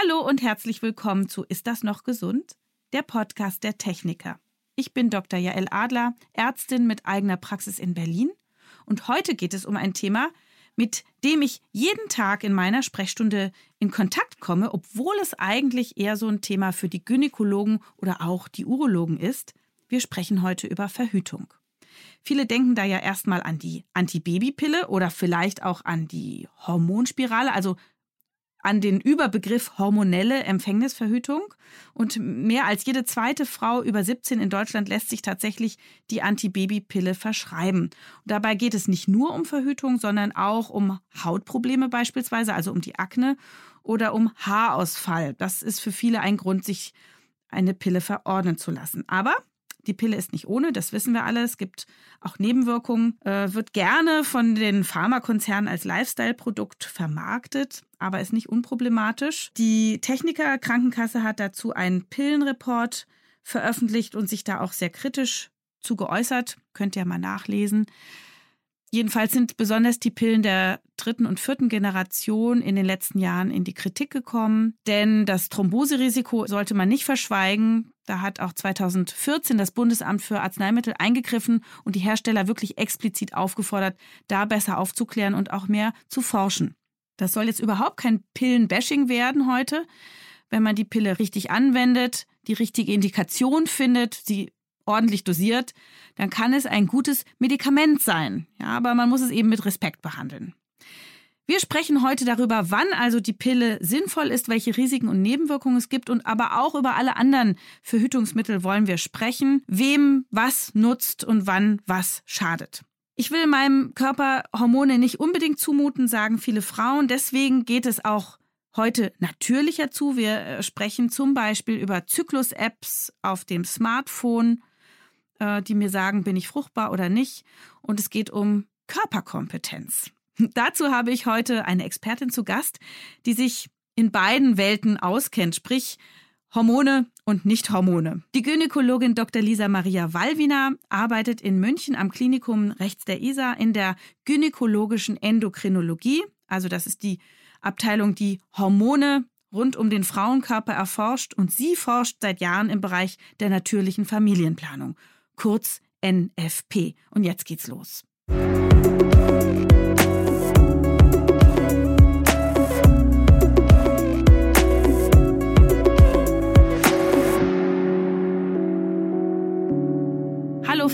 Hallo und herzlich willkommen zu Ist das noch gesund? Der Podcast der Techniker. Ich bin Dr. Jael Adler, Ärztin mit eigener Praxis in Berlin und heute geht es um ein Thema, mit dem ich jeden Tag in meiner Sprechstunde in Kontakt komme, obwohl es eigentlich eher so ein Thema für die Gynäkologen oder auch die Urologen ist. Wir sprechen heute über Verhütung. Viele denken da ja erstmal an die Antibabypille oder vielleicht auch an die Hormonspirale, also an den Überbegriff hormonelle Empfängnisverhütung. Und mehr als jede zweite Frau über 17 in Deutschland lässt sich tatsächlich die Antibabypille verschreiben. Und dabei geht es nicht nur um Verhütung, sondern auch um Hautprobleme beispielsweise, also um die Akne oder um Haarausfall. Das ist für viele ein Grund, sich eine Pille verordnen zu lassen. Aber die Pille ist nicht ohne, das wissen wir alle. Es gibt auch Nebenwirkungen, äh, wird gerne von den Pharmakonzernen als Lifestyle-Produkt vermarktet, aber ist nicht unproblematisch. Die Techniker Krankenkasse hat dazu einen Pillenreport veröffentlicht und sich da auch sehr kritisch zu geäußert. Könnt ihr mal nachlesen. Jedenfalls sind besonders die Pillen der dritten und vierten Generation in den letzten Jahren in die Kritik gekommen, denn das Thromboserisiko sollte man nicht verschweigen. Da hat auch 2014 das Bundesamt für Arzneimittel eingegriffen und die Hersteller wirklich explizit aufgefordert, da besser aufzuklären und auch mehr zu forschen. Das soll jetzt überhaupt kein Pillenbashing werden heute. Wenn man die Pille richtig anwendet, die richtige Indikation findet, sie ordentlich dosiert, dann kann es ein gutes Medikament sein. Ja, aber man muss es eben mit Respekt behandeln. Wir sprechen heute darüber, wann also die Pille sinnvoll ist, welche Risiken und Nebenwirkungen es gibt und aber auch über alle anderen Verhütungsmittel wollen wir sprechen, wem was nutzt und wann was schadet. Ich will meinem Körper Hormone nicht unbedingt zumuten, sagen viele Frauen. Deswegen geht es auch heute natürlicher zu. Wir äh, sprechen zum Beispiel über Zyklus-Apps auf dem Smartphone äh, die mir sagen, bin ich fruchtbar oder nicht. Und es geht um Körperkompetenz. Dazu habe ich heute eine Expertin zu Gast, die sich in beiden Welten auskennt, sprich Hormone und Nicht-Hormone. Die Gynäkologin Dr. Lisa Maria Wallwiener arbeitet in München am Klinikum rechts der Isar in der gynäkologischen Endokrinologie. Also das ist die Abteilung, die Hormone rund um den Frauenkörper erforscht und sie forscht seit Jahren im Bereich der natürlichen Familienplanung kurz NFP. Und jetzt geht's los. Hallo,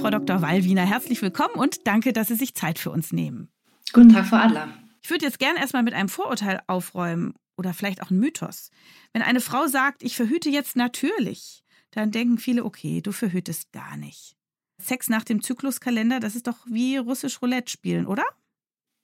Frau Dr. Wallwiener, herzlich willkommen und danke, dass Sie sich Zeit für uns nehmen. Guten Tag, Frau Adler. Ich würde jetzt gerne erstmal mit einem Vorurteil aufräumen oder vielleicht auch einem Mythos. Wenn eine Frau sagt, ich verhüte jetzt natürlich, dann denken viele, okay, du verhütest gar nicht. Sex nach dem Zykluskalender, das ist doch wie russisch Roulette spielen, oder?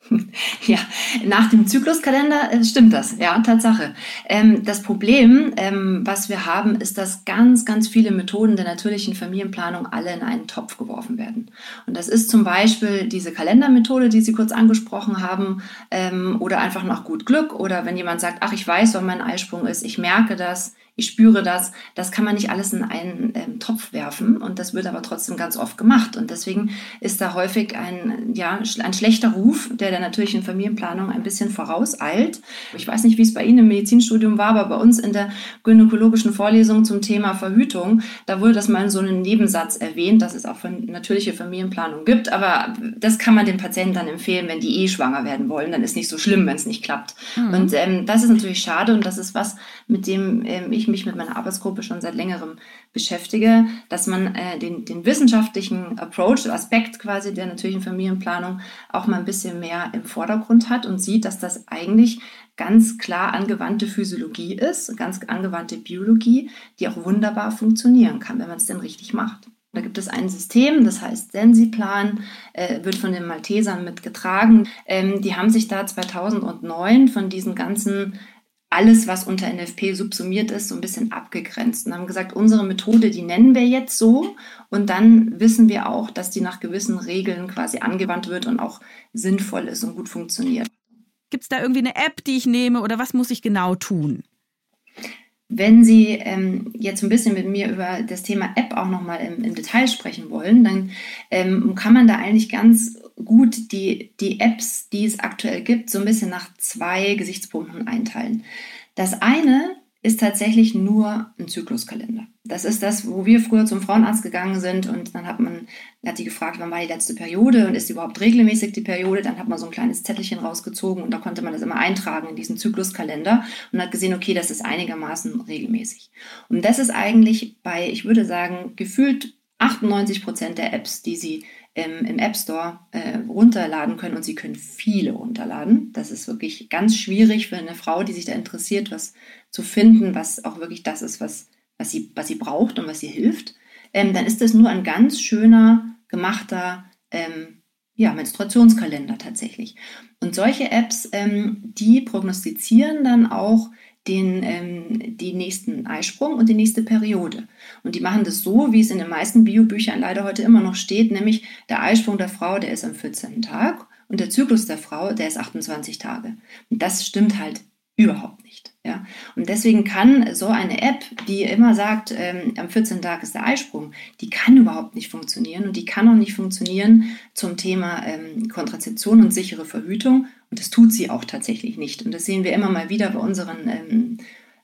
Ja, nach dem Zykluskalender äh, stimmt das, ja, Tatsache. Ähm, das Problem, ähm, was wir haben, ist, dass ganz, ganz viele Methoden der natürlichen Familienplanung alle in einen Topf geworfen werden. Und das ist zum Beispiel diese Kalendermethode, die Sie kurz angesprochen haben, ähm, oder einfach nach gut Glück, oder wenn jemand sagt, ach, ich weiß, wann mein Eisprung ist, ich merke das, ich spüre das, das kann man nicht alles in einen ähm, Topf werfen und das wird aber trotzdem ganz oft gemacht und deswegen ist da häufig ein, ja, ein schlechter Ruf, der der natürlichen Familienplanung ein bisschen vorauseilt. Ich weiß nicht, wie es bei Ihnen im Medizinstudium war, aber bei uns in der gynäkologischen Vorlesung zum Thema Verhütung, da wurde das mal in so einem Nebensatz erwähnt, dass es auch für natürliche Familienplanung gibt, aber das kann man den Patienten dann empfehlen, wenn die eh schwanger werden wollen, dann ist nicht so schlimm, wenn es nicht klappt. Mhm. Und ähm, das ist natürlich schade und das ist was, mit dem ähm, ich mich mit meiner Arbeitsgruppe schon seit längerem beschäftige, dass man äh, den, den wissenschaftlichen Approach, Aspekt quasi der natürlichen Familienplanung auch mal ein bisschen mehr im Vordergrund hat und sieht, dass das eigentlich ganz klar angewandte Physiologie ist, ganz angewandte Biologie, die auch wunderbar funktionieren kann, wenn man es denn richtig macht. Da gibt es ein System, das heißt Sensiplan, äh, wird von den Maltesern mitgetragen. Ähm, die haben sich da 2009 von diesen ganzen alles, was unter NFP subsumiert ist, so ein bisschen abgegrenzt und haben gesagt, unsere Methode, die nennen wir jetzt so und dann wissen wir auch, dass die nach gewissen Regeln quasi angewandt wird und auch sinnvoll ist und gut funktioniert. Gibt es da irgendwie eine App, die ich nehme oder was muss ich genau tun? Wenn Sie ähm, jetzt ein bisschen mit mir über das Thema App auch nochmal im, im Detail sprechen wollen, dann ähm, kann man da eigentlich ganz gut die, die Apps, die es aktuell gibt, so ein bisschen nach zwei Gesichtspunkten einteilen. Das eine ist tatsächlich nur ein Zykluskalender. Das ist das, wo wir früher zum Frauenarzt gegangen sind und dann hat man, hat die gefragt, wann war die letzte Periode und ist überhaupt regelmäßig die Periode? Dann hat man so ein kleines Zettelchen rausgezogen und da konnte man das immer eintragen in diesen Zykluskalender und hat gesehen, okay, das ist einigermaßen regelmäßig. Und das ist eigentlich bei, ich würde sagen, gefühlt 98 Prozent der Apps, die Sie ähm, im App Store äh, runterladen können und Sie können viele runterladen. Das ist wirklich ganz schwierig für eine Frau, die sich da interessiert, was zu finden, was auch wirklich das ist, was, was, sie, was sie braucht und was ihr hilft. Ähm, dann ist das nur ein ganz schöner, gemachter ähm, ja, Menstruationskalender tatsächlich. Und solche Apps, ähm, die prognostizieren dann auch den, ähm, den nächsten Eisprung und die nächste Periode. Und die machen das so, wie es in den meisten Biobüchern leider heute immer noch steht, nämlich der Eisprung der Frau, der ist am 14. Tag und der Zyklus der Frau, der ist 28 Tage. Und das stimmt halt überhaupt nicht. Ja? Und deswegen kann so eine App, die immer sagt, ähm, am 14. Tag ist der Eisprung, die kann überhaupt nicht funktionieren und die kann auch nicht funktionieren zum Thema ähm, Kontrazeption und sichere Verhütung. Und das tut sie auch tatsächlich nicht. Und das sehen wir immer mal wieder bei unseren ähm,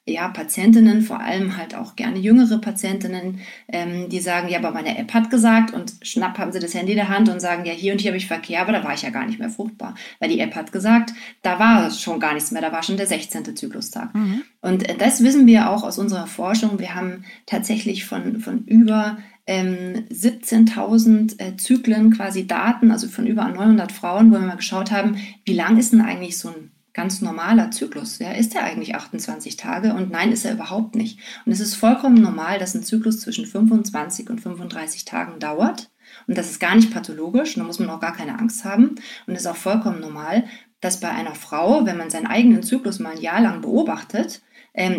ja, Patientinnen, vor allem halt auch gerne jüngere Patientinnen, ähm, die sagen, ja, aber meine App hat gesagt und schnapp haben sie das Handy in der Hand und sagen, ja, hier und hier habe ich Verkehr, aber da war ich ja gar nicht mehr fruchtbar. Weil die App hat gesagt, da war schon gar nichts mehr, da war schon der 16. Zyklustag. Mhm. Und äh, das wissen wir auch aus unserer Forschung. Wir haben tatsächlich von, von über ähm, 17.000 äh, Zyklen quasi Daten, also von über 900 Frauen, wo wir mal geschaut haben, wie lang ist denn eigentlich so ein ganz normaler Zyklus. Ja, ist er eigentlich 28 Tage? Und nein, ist er überhaupt nicht. Und es ist vollkommen normal, dass ein Zyklus zwischen 25 und 35 Tagen dauert. Und das ist gar nicht pathologisch, da muss man auch gar keine Angst haben. Und es ist auch vollkommen normal, dass bei einer Frau, wenn man seinen eigenen Zyklus mal ein Jahr lang beobachtet, ähm,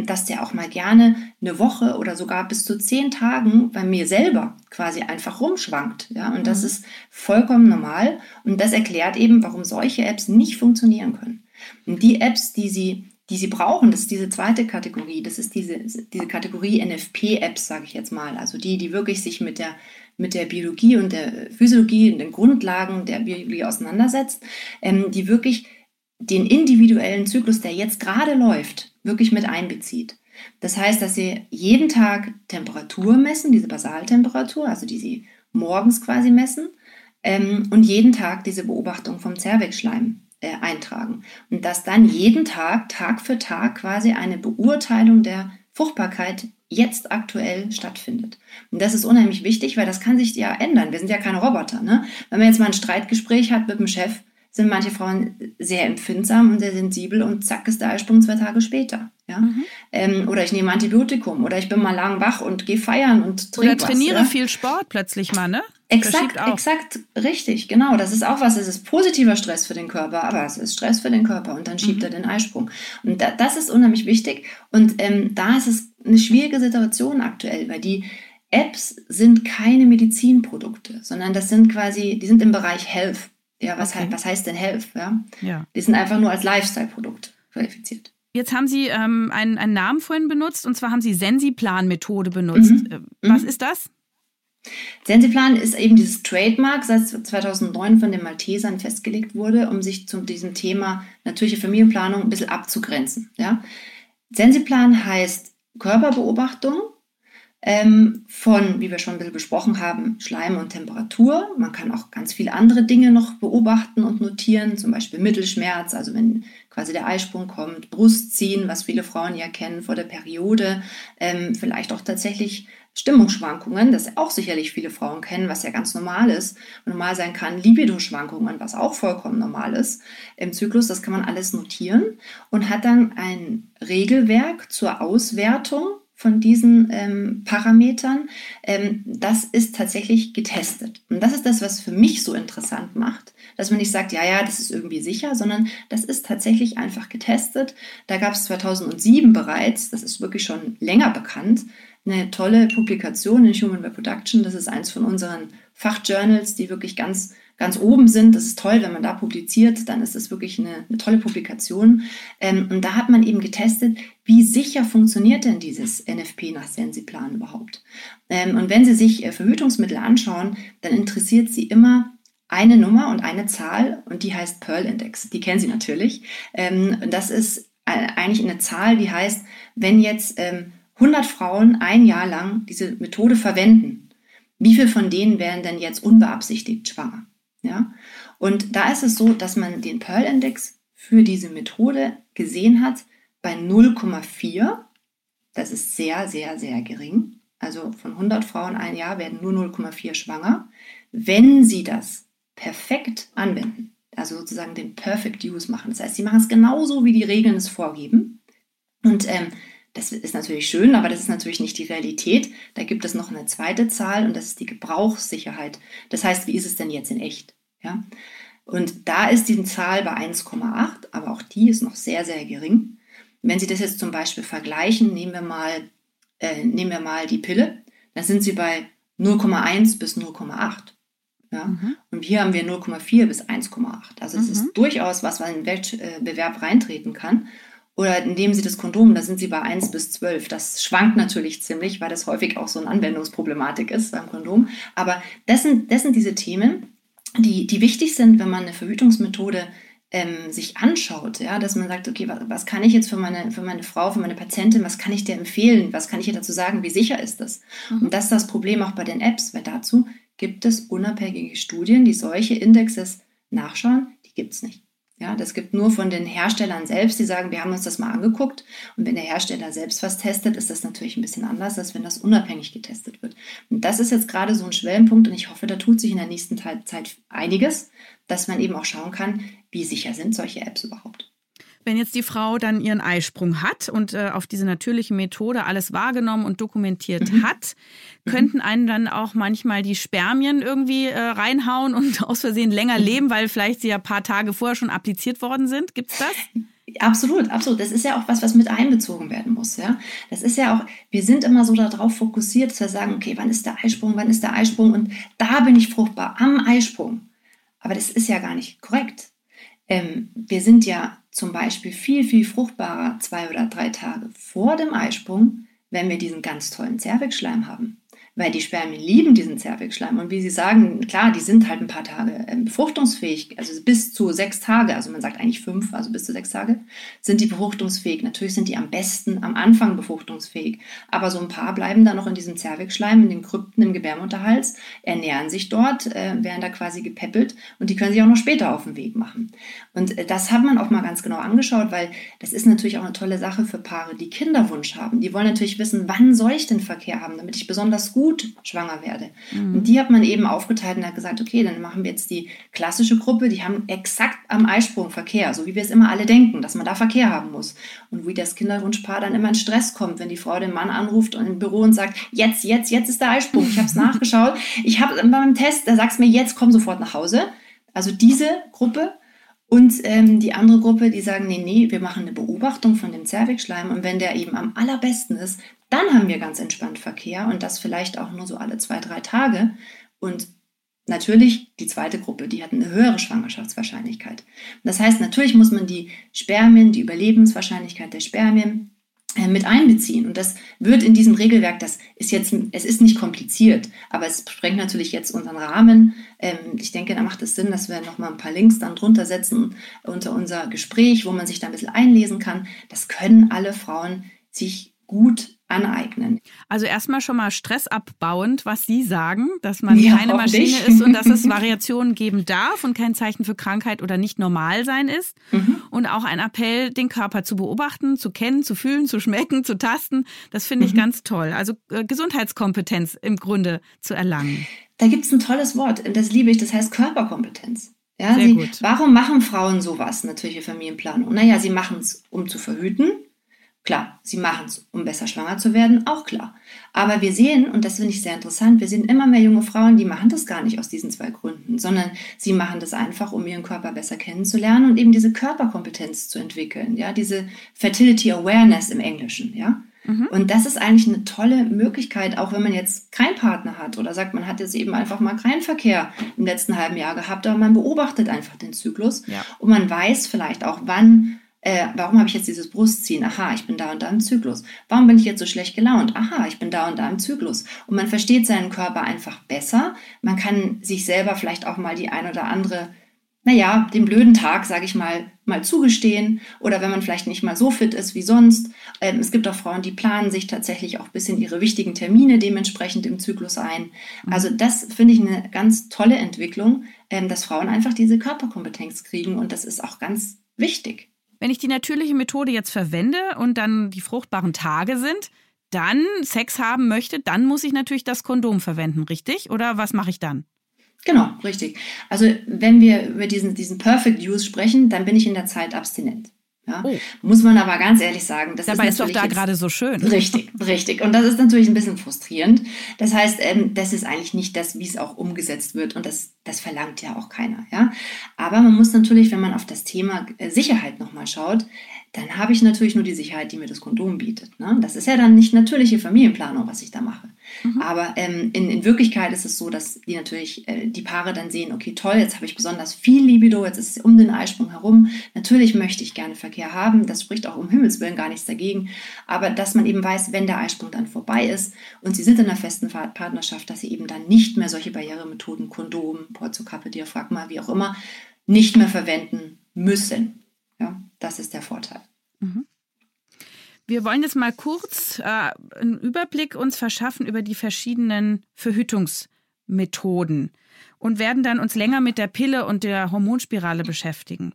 dass der auch mal gerne eine Woche oder sogar bis zu zehn Tagen bei mir selber quasi einfach rumschwankt. Ja? Und das mhm. ist vollkommen normal. Und das erklärt eben, warum solche Apps nicht funktionieren können. Und die Apps, die Sie, die Sie brauchen, das ist diese zweite Kategorie, das ist diese, diese Kategorie NFP-Apps, sage ich jetzt mal. Also die, die wirklich sich mit der, mit der Biologie und der Physiologie und den Grundlagen der Biologie auseinandersetzt, ähm, die wirklich den individuellen Zyklus, der jetzt gerade läuft, wirklich mit einbezieht. Das heißt, dass Sie jeden Tag Temperatur messen, diese Basaltemperatur, also die Sie morgens quasi messen, ähm, und jeden Tag diese Beobachtung vom Zervixschleim äh, eintragen. Und dass dann jeden Tag, Tag für Tag quasi eine Beurteilung der Fruchtbarkeit jetzt aktuell stattfindet. Und das ist unheimlich wichtig, weil das kann sich ja ändern. Wir sind ja keine Roboter. Ne? Wenn man jetzt mal ein Streitgespräch hat mit dem Chef, sind manche Frauen sehr empfindsam und sehr sensibel und zack ist der Eisprung zwei Tage später. Ja? Mhm. Ähm, oder ich nehme Antibiotikum oder ich bin mal lang wach und gehe feiern und trinke Oder trainiere was, ja? viel Sport plötzlich mal, ne? Exakt, exakt, richtig, genau. Das ist auch was. Es ist positiver Stress für den Körper, aber es ist Stress für den Körper und dann schiebt mhm. er den Eisprung. Und da, das ist unheimlich wichtig. Und ähm, da ist es eine schwierige Situation aktuell, weil die Apps sind keine Medizinprodukte, sondern das sind quasi, die sind im Bereich Health. Ja, was, okay. heißt, was heißt denn Health? Ja? ja. Die sind einfach nur als Lifestyle-Produkt qualifiziert. Jetzt haben Sie ähm, einen, einen Namen vorhin benutzt und zwar haben Sie Sensiplan-Methode benutzt. Mhm. Äh, was mhm. ist das? Sensiplan ist eben dieses Trademark, das 2009 von den Maltesern festgelegt wurde, um sich zu diesem Thema natürliche Familienplanung ein bisschen abzugrenzen. Ja? Sensiplan heißt Körperbeobachtung ähm, von, wie wir schon ein bisschen besprochen haben, Schleim und Temperatur. Man kann auch ganz viele andere Dinge noch beobachten und notieren, zum Beispiel Mittelschmerz, also wenn quasi der Eisprung kommt, Brustziehen, was viele Frauen ja kennen vor der Periode, ähm, vielleicht auch tatsächlich Stimmungsschwankungen, das auch sicherlich viele Frauen kennen, was ja ganz normal ist, normal sein kann, Libido-Schwankungen, was auch vollkommen normal ist im Zyklus, das kann man alles notieren und hat dann ein Regelwerk zur Auswertung von diesen ähm, Parametern, ähm, das ist tatsächlich getestet. Und das ist das, was für mich so interessant macht, dass man nicht sagt, ja, ja, das ist irgendwie sicher, sondern das ist tatsächlich einfach getestet. Da gab es 2007 bereits, das ist wirklich schon länger bekannt, eine tolle Publikation in Human Reproduction. Das ist eins von unseren Fachjournals, die wirklich ganz, ganz oben sind. Das ist toll, wenn man da publiziert, dann ist das wirklich eine, eine tolle Publikation. Ähm, und da hat man eben getestet, wie sicher funktioniert denn dieses NFP nach Sensiplan überhaupt. Ähm, und wenn Sie sich äh, Verhütungsmittel anschauen, dann interessiert Sie immer eine Nummer und eine Zahl und die heißt Pearl Index. Die kennen Sie natürlich. Ähm, das ist eigentlich eine Zahl, die heißt, wenn jetzt ähm, 100 Frauen ein Jahr lang diese Methode verwenden, wie viele von denen wären denn jetzt unbeabsichtigt schwanger? Ja? Und da ist es so, dass man den Pearl-Index für diese Methode gesehen hat bei 0,4. Das ist sehr, sehr, sehr gering. Also von 100 Frauen ein Jahr werden nur 0,4 schwanger. Wenn sie das perfekt anwenden, also sozusagen den Perfect Use machen, das heißt, sie machen es genauso, wie die Regeln es vorgeben. Und ähm, das ist natürlich schön, aber das ist natürlich nicht die Realität. Da gibt es noch eine zweite Zahl und das ist die Gebrauchssicherheit. Das heißt, wie ist es denn jetzt in echt? Ja? Und da ist die Zahl bei 1,8, aber auch die ist noch sehr, sehr gering. Wenn Sie das jetzt zum Beispiel vergleichen, nehmen wir mal, äh, nehmen wir mal die Pille, dann sind sie bei 0,1 bis 0,8. Ja? Mhm. Und hier haben wir 0,4 bis 1,8. Also es mhm. ist durchaus was, was in den Wettbewerb reintreten kann. Oder nehmen Sie das Kondom, da sind Sie bei 1 bis 12. Das schwankt natürlich ziemlich, weil das häufig auch so eine Anwendungsproblematik ist beim Kondom. Aber das sind, das sind diese Themen, die, die wichtig sind, wenn man eine Verhütungsmethode ähm, sich anschaut, ja, dass man sagt, okay, was, was, kann ich jetzt für meine, für meine Frau, für meine Patientin, was kann ich dir empfehlen, was kann ich ihr dazu sagen, wie sicher ist das? Mhm. Und das ist das Problem auch bei den Apps, weil dazu gibt es unabhängige Studien, die solche Indexes nachschauen, die gibt es nicht. Ja, das gibt nur von den Herstellern selbst, die sagen, wir haben uns das mal angeguckt. Und wenn der Hersteller selbst was testet, ist das natürlich ein bisschen anders, als wenn das unabhängig getestet wird. Und das ist jetzt gerade so ein Schwellenpunkt und ich hoffe, da tut sich in der nächsten Zeit einiges, dass man eben auch schauen kann, wie sicher sind solche Apps überhaupt. Wenn jetzt die Frau dann ihren Eisprung hat und äh, auf diese natürliche Methode alles wahrgenommen und dokumentiert mhm. hat, könnten einen dann auch manchmal die Spermien irgendwie äh, reinhauen und aus Versehen länger mhm. leben, weil vielleicht sie ja ein paar Tage vorher schon appliziert worden sind. Gibt es das? Absolut, absolut. Das ist ja auch was, was mit einbezogen werden muss. Ja, das ist ja auch. Wir sind immer so darauf fokussiert, dass wir sagen, okay, wann ist der Eisprung, wann ist der Eisprung und da bin ich fruchtbar am Eisprung. Aber das ist ja gar nicht korrekt. Ähm, wir sind ja zum Beispiel viel, viel fruchtbarer zwei oder drei Tage vor dem Eisprung, wenn wir diesen ganz tollen Zervixschleim haben weil die Spermien lieben diesen Zervixschleim. Und wie Sie sagen, klar, die sind halt ein paar Tage ähm, befruchtungsfähig, also bis zu sechs Tage, also man sagt eigentlich fünf, also bis zu sechs Tage, sind die befruchtungsfähig. Natürlich sind die am besten am Anfang befruchtungsfähig, aber so ein paar bleiben dann noch in diesem Zervixschleim, in den Krypten im Gebärmutterhals, ernähren sich dort, äh, werden da quasi gepäppelt und die können sich auch noch später auf den Weg machen. Und äh, das hat man auch mal ganz genau angeschaut, weil das ist natürlich auch eine tolle Sache für Paare, die Kinderwunsch haben. Die wollen natürlich wissen, wann soll ich den Verkehr haben, damit ich besonders gut gut schwanger werde. Mhm. Und die hat man eben aufgeteilt und hat gesagt, okay, dann machen wir jetzt die klassische Gruppe, die haben exakt am Eisprung Verkehr, so wie wir es immer alle denken, dass man da Verkehr haben muss. Und wie das Kinderwunschpaar dann immer in Stress kommt, wenn die Frau den Mann anruft und im Büro und sagt, jetzt, jetzt, jetzt ist der Eisprung. Ich habe es nachgeschaut. Ich habe beim Test, da sagst mir, jetzt komm sofort nach Hause. Also diese Gruppe. Und ähm, die andere Gruppe, die sagen, nee, nee, wir machen eine Beobachtung von dem Zervixschleim und wenn der eben am allerbesten ist, dann haben wir ganz entspannt Verkehr und das vielleicht auch nur so alle zwei, drei Tage. Und natürlich die zweite Gruppe, die hat eine höhere Schwangerschaftswahrscheinlichkeit. Das heißt, natürlich muss man die Spermien, die Überlebenswahrscheinlichkeit der Spermien mit einbeziehen. Und das wird in diesem Regelwerk, das ist jetzt, es ist nicht kompliziert, aber es sprengt natürlich jetzt unseren Rahmen. Ähm, ich denke, da macht es Sinn, dass wir nochmal ein paar Links dann drunter setzen unter unser Gespräch, wo man sich da ein bisschen einlesen kann. Das können alle Frauen sich gut aneignen. Also erstmal schon mal stressabbauend, was Sie sagen, dass man ja, keine Maschine ist und dass es Variationen geben darf und kein Zeichen für Krankheit oder nicht normal sein ist. Mhm. Und auch ein Appell, den Körper zu beobachten, zu kennen, zu fühlen, zu schmecken, zu tasten. Das finde ich mhm. ganz toll. Also äh, Gesundheitskompetenz im Grunde zu erlangen. Da gibt es ein tolles Wort, das liebe ich, das heißt Körperkompetenz. Ja, Sehr sie, gut. Warum machen Frauen sowas, natürliche Familienplanung? Naja, sie machen es, um zu verhüten, Klar, sie machen es, um besser schwanger zu werden, auch klar. Aber wir sehen, und das finde ich sehr interessant, wir sehen immer mehr junge Frauen, die machen das gar nicht aus diesen zwei Gründen, sondern sie machen das einfach, um ihren Körper besser kennenzulernen und eben diese Körperkompetenz zu entwickeln, ja, diese Fertility Awareness im Englischen, ja. Mhm. Und das ist eigentlich eine tolle Möglichkeit, auch wenn man jetzt keinen Partner hat oder sagt, man hat jetzt eben einfach mal keinen Verkehr im letzten halben Jahr gehabt, aber man beobachtet einfach den Zyklus ja. und man weiß vielleicht auch, wann äh, warum habe ich jetzt dieses Brustziehen? Aha, ich bin da und da im Zyklus. Warum bin ich jetzt so schlecht gelaunt? Aha, ich bin da und da im Zyklus. Und man versteht seinen Körper einfach besser. Man kann sich selber vielleicht auch mal die ein oder andere naja, den blöden Tag, sage ich mal, mal zugestehen oder wenn man vielleicht nicht mal so fit ist wie sonst. Ähm, es gibt auch Frauen, die planen sich tatsächlich auch ein bisschen ihre wichtigen Termine dementsprechend im Zyklus ein. Mhm. Also das finde ich eine ganz tolle Entwicklung, ähm, dass Frauen einfach diese Körperkompetenz kriegen und das ist auch ganz wichtig. Wenn ich die natürliche Methode jetzt verwende und dann die fruchtbaren Tage sind, dann Sex haben möchte, dann muss ich natürlich das Kondom verwenden, richtig? Oder was mache ich dann? Genau, richtig. Also wenn wir über diesen, diesen Perfect Use sprechen, dann bin ich in der Zeit abstinent. Ja? Oh. Muss man aber ganz ehrlich sagen, das Dabei ist, ist doch da gerade so schön. Richtig, richtig. Und das ist natürlich ein bisschen frustrierend. Das heißt, ähm, das ist eigentlich nicht das, wie es auch umgesetzt wird. Und das, das verlangt ja auch keiner. Ja? Aber man muss natürlich, wenn man auf das Thema äh, Sicherheit nochmal schaut, dann habe ich natürlich nur die Sicherheit, die mir das Kondom bietet. Ne? Das ist ja dann nicht natürliche Familienplanung, was ich da mache. Mhm. Aber ähm, in, in Wirklichkeit ist es so, dass die natürlich äh, die Paare dann sehen, okay, toll, jetzt habe ich besonders viel Libido, jetzt ist es um den Eisprung herum. Natürlich möchte ich gerne Verkehr haben, das spricht auch um Himmels Willen gar nichts dagegen. Aber dass man eben weiß, wenn der Eisprung dann vorbei ist und sie sind in einer festen Partnerschaft, dass sie eben dann nicht mehr solche Barrieremethoden, Kondom, Porzokappe, Diaphragma, wie auch immer, nicht mehr verwenden müssen. Ja, das ist der Vorteil. Mhm. Wir wollen jetzt mal kurz äh, einen Überblick uns verschaffen über die verschiedenen Verhütungsmethoden und werden dann uns länger mit der Pille und der Hormonspirale beschäftigen.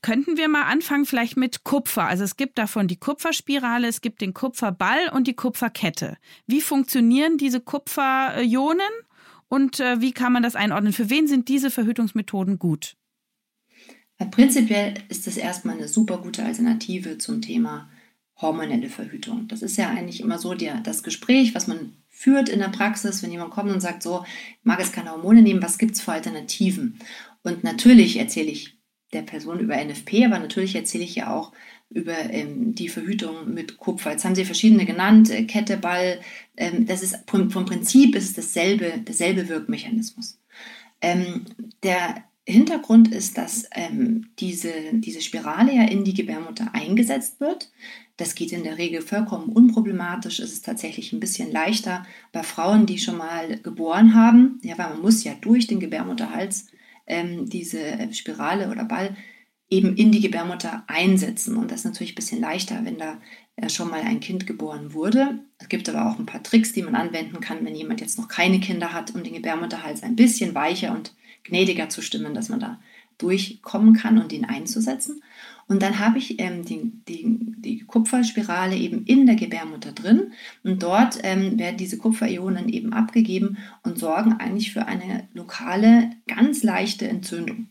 Könnten wir mal anfangen vielleicht mit Kupfer? Also es gibt davon die Kupferspirale, es gibt den Kupferball und die Kupferkette. Wie funktionieren diese Kupferionen und äh, wie kann man das einordnen? Für wen sind diese Verhütungsmethoden gut? Prinzipiell ist es erstmal eine super gute Alternative zum Thema hormonelle Verhütung. Das ist ja eigentlich immer so der, das Gespräch, was man führt in der Praxis, wenn jemand kommt und sagt, so, ich mag jetzt keine Hormone nehmen, was gibt es für Alternativen? Und natürlich erzähle ich der Person über NFP, aber natürlich erzähle ich ja auch über ähm, die Verhütung mit Kupfer. Jetzt haben Sie verschiedene genannt, äh, Kette, Ball. Ähm, das ist vom, vom Prinzip ist dasselbe, derselbe Wirkmechanismus. Ähm, der Hintergrund ist, dass ähm, diese, diese Spirale ja in die Gebärmutter eingesetzt wird. Das geht in der Regel vollkommen unproblematisch. Es ist tatsächlich ein bisschen leichter bei Frauen, die schon mal geboren haben. Ja, weil man muss ja durch den Gebärmutterhals ähm, diese Spirale oder Ball eben in die Gebärmutter einsetzen. Und das ist natürlich ein bisschen leichter, wenn da äh, schon mal ein Kind geboren wurde. Es gibt aber auch ein paar Tricks, die man anwenden kann, wenn jemand jetzt noch keine Kinder hat, um den Gebärmutterhals ein bisschen weicher und gnädiger zu stimmen, dass man da durchkommen kann und ihn einzusetzen. Und dann habe ich ähm, die, die, die, Kupferspirale eben in der Gebärmutter drin und dort ähm, werden diese Kupferionen eben abgegeben und sorgen eigentlich für eine lokale, ganz leichte Entzündung.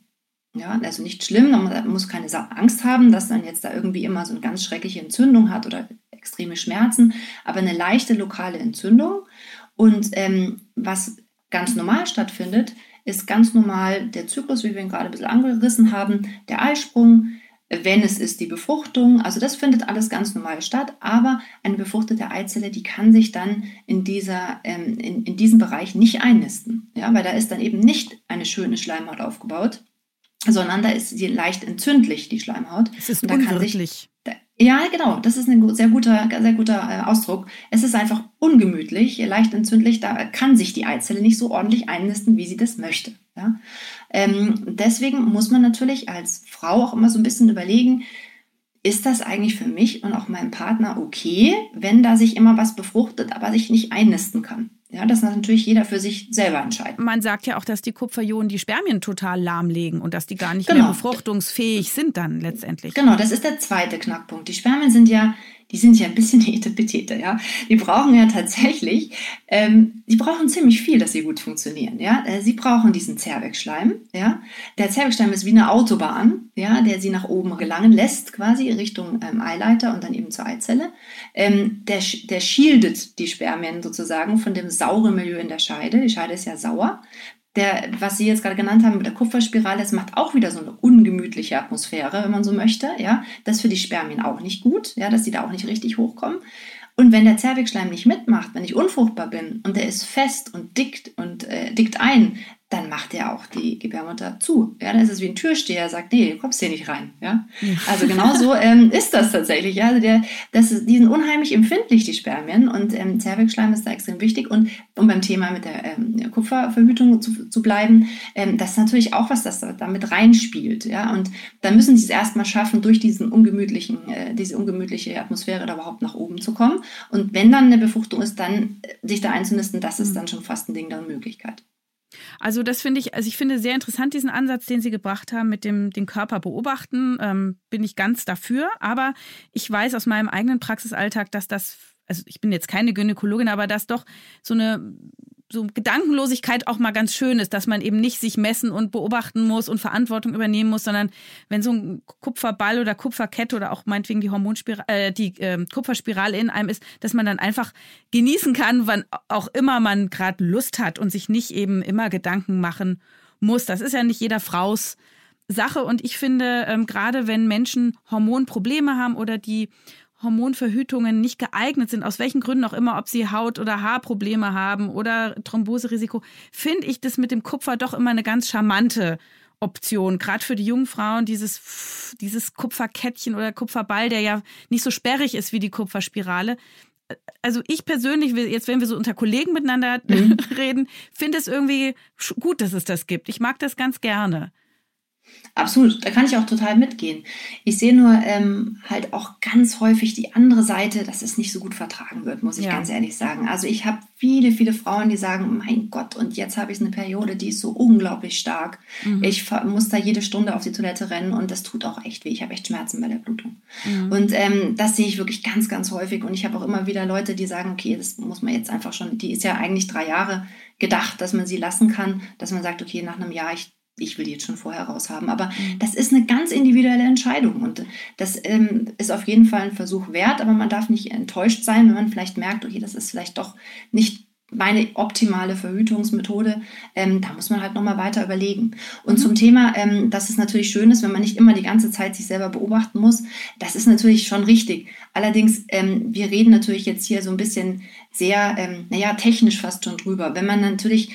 Ja, also nicht schlimm, man muss keine Angst haben, dass dann jetzt da irgendwie immer so eine ganz schreckliche Entzündung hat oder extreme Schmerzen, aber eine leichte lokale Entzündung. Und ähm, was ganz normal stattfindet, ist ganz normal der Zyklus, wie wir ihn gerade ein bisschen angerissen haben, der Eisprung, wenn es ist die Befruchtung, also das findet alles ganz normal statt, aber eine befruchtete Eizelle, die kann sich dann in, dieser, ähm, in, in diesem Bereich nicht einnisten, ja, weil da ist dann eben nicht eine schöne Schleimhaut aufgebaut, sondern da ist sie leicht entzündlich, die Schleimhaut. Es ist unwirklich. Ja, genau, das ist ein sehr guter, sehr guter äh, Ausdruck. Es ist einfach ungemütlich, leicht entzündlich, da kann sich die Eizelle nicht so ordentlich einnisten, wie sie das möchte. Ja? Ähm, deswegen muss man natürlich als Frau auch immer so ein bisschen überlegen, ist das eigentlich für mich und auch meinem Partner okay, wenn da sich immer was befruchtet, aber sich nicht einnisten kann? Ja, das muss natürlich jeder für sich selber entscheiden. Man sagt ja auch, dass die Kupferionen die Spermien total lahmlegen und dass die gar nicht genau. mehr befruchtungsfähig sind dann letztendlich. Genau, das ist der zweite Knackpunkt. Die Spermien sind ja die sind ja ein bisschen Etepetete, ja. Die brauchen ja tatsächlich, ähm, die brauchen ziemlich viel, dass sie gut funktionieren, ja. Äh, sie brauchen diesen Zervixschleim, ja. Der Zervixschleim ist wie eine Autobahn, ja, der sie nach oben gelangen lässt, quasi Richtung ähm, Eileiter und dann eben zur Eizelle. Ähm, der, der shieldet die Spermien sozusagen von dem sauren Milieu in der Scheide. Die Scheide ist ja sauer der, was Sie jetzt gerade genannt haben mit der Kupferspirale, das macht auch wieder so eine ungemütliche Atmosphäre, wenn man so möchte. Ja, das ist für die Spermien auch nicht gut, ja, dass die da auch nicht richtig hochkommen. Und wenn der Zervixschleim nicht mitmacht, wenn ich unfruchtbar bin und der ist fest und dickt und äh, dickt ein, dann macht er auch die Gebärmutter zu. Ja, dann ist es wie ein Türsteher, sagt, nee, du kommst hier nicht rein. Ja? Also genau so ähm, ist das tatsächlich. Ja? Also der, das ist, die sind unheimlich empfindlich, die Spermien. Und ähm, Zervixschleim ist da extrem wichtig. Und um beim Thema mit der ähm, Kupferverhütung zu, zu bleiben, ähm, das ist natürlich auch was, das damit reinspielt. Ja? Und dann müssen sie es erstmal schaffen, durch diesen ungemütlichen, äh, diese ungemütliche Atmosphäre da überhaupt nach oben zu kommen. Und wenn dann eine Befruchtung ist, dann äh, sich da einzunisten, das ist mhm. dann schon fast ein Ding der Unmöglichkeit. Also das finde ich, also ich finde sehr interessant diesen Ansatz, den Sie gebracht haben mit dem den Körper beobachten. Ähm, bin ich ganz dafür. Aber ich weiß aus meinem eigenen Praxisalltag, dass das, also ich bin jetzt keine Gynäkologin, aber dass doch so eine so Gedankenlosigkeit auch mal ganz schön ist, dass man eben nicht sich messen und beobachten muss und Verantwortung übernehmen muss, sondern wenn so ein Kupferball oder Kupferkette oder auch meinetwegen die Hormonspirale, äh, die äh, Kupferspirale in einem ist, dass man dann einfach genießen kann, wann auch immer man gerade Lust hat und sich nicht eben immer Gedanken machen muss. Das ist ja nicht jeder Fraus Sache und ich finde, ähm, gerade wenn Menschen Hormonprobleme haben oder die Hormonverhütungen nicht geeignet sind, aus welchen Gründen auch immer, ob sie Haut- oder Haarprobleme haben oder Thromboserisiko, finde ich das mit dem Kupfer doch immer eine ganz charmante Option. Gerade für die jungen Frauen, dieses, dieses Kupferkettchen oder Kupferball, der ja nicht so sperrig ist wie die Kupferspirale. Also ich persönlich, jetzt wenn wir so unter Kollegen miteinander mhm. reden, finde es irgendwie gut, dass es das gibt. Ich mag das ganz gerne. Absolut, da kann ich auch total mitgehen. Ich sehe nur ähm, halt auch ganz häufig die andere Seite, dass es nicht so gut vertragen wird, muss ich ja. ganz ehrlich sagen. Also ich habe viele, viele Frauen, die sagen, mein Gott, und jetzt habe ich eine Periode, die ist so unglaublich stark. Mhm. Ich muss da jede Stunde auf die Toilette rennen und das tut auch echt weh. Ich habe echt Schmerzen bei der Blutung. Mhm. Und ähm, das sehe ich wirklich ganz, ganz häufig. Und ich habe auch immer wieder Leute, die sagen, okay, das muss man jetzt einfach schon, die ist ja eigentlich drei Jahre gedacht, dass man sie lassen kann, dass man sagt, okay, nach einem Jahr, ich ich will die jetzt schon vorher raus haben. Aber mhm. das ist eine ganz individuelle Entscheidung und das ähm, ist auf jeden Fall ein Versuch wert, aber man darf nicht enttäuscht sein, wenn man vielleicht merkt, okay, das ist vielleicht doch nicht meine optimale Verhütungsmethode, ähm, da muss man halt nochmal weiter überlegen. Und mhm. zum Thema, ähm, dass es natürlich schön ist, wenn man nicht immer die ganze Zeit sich selber beobachten muss, das ist natürlich schon richtig. Allerdings, ähm, wir reden natürlich jetzt hier so ein bisschen sehr, ähm, naja, technisch fast schon drüber. Wenn man natürlich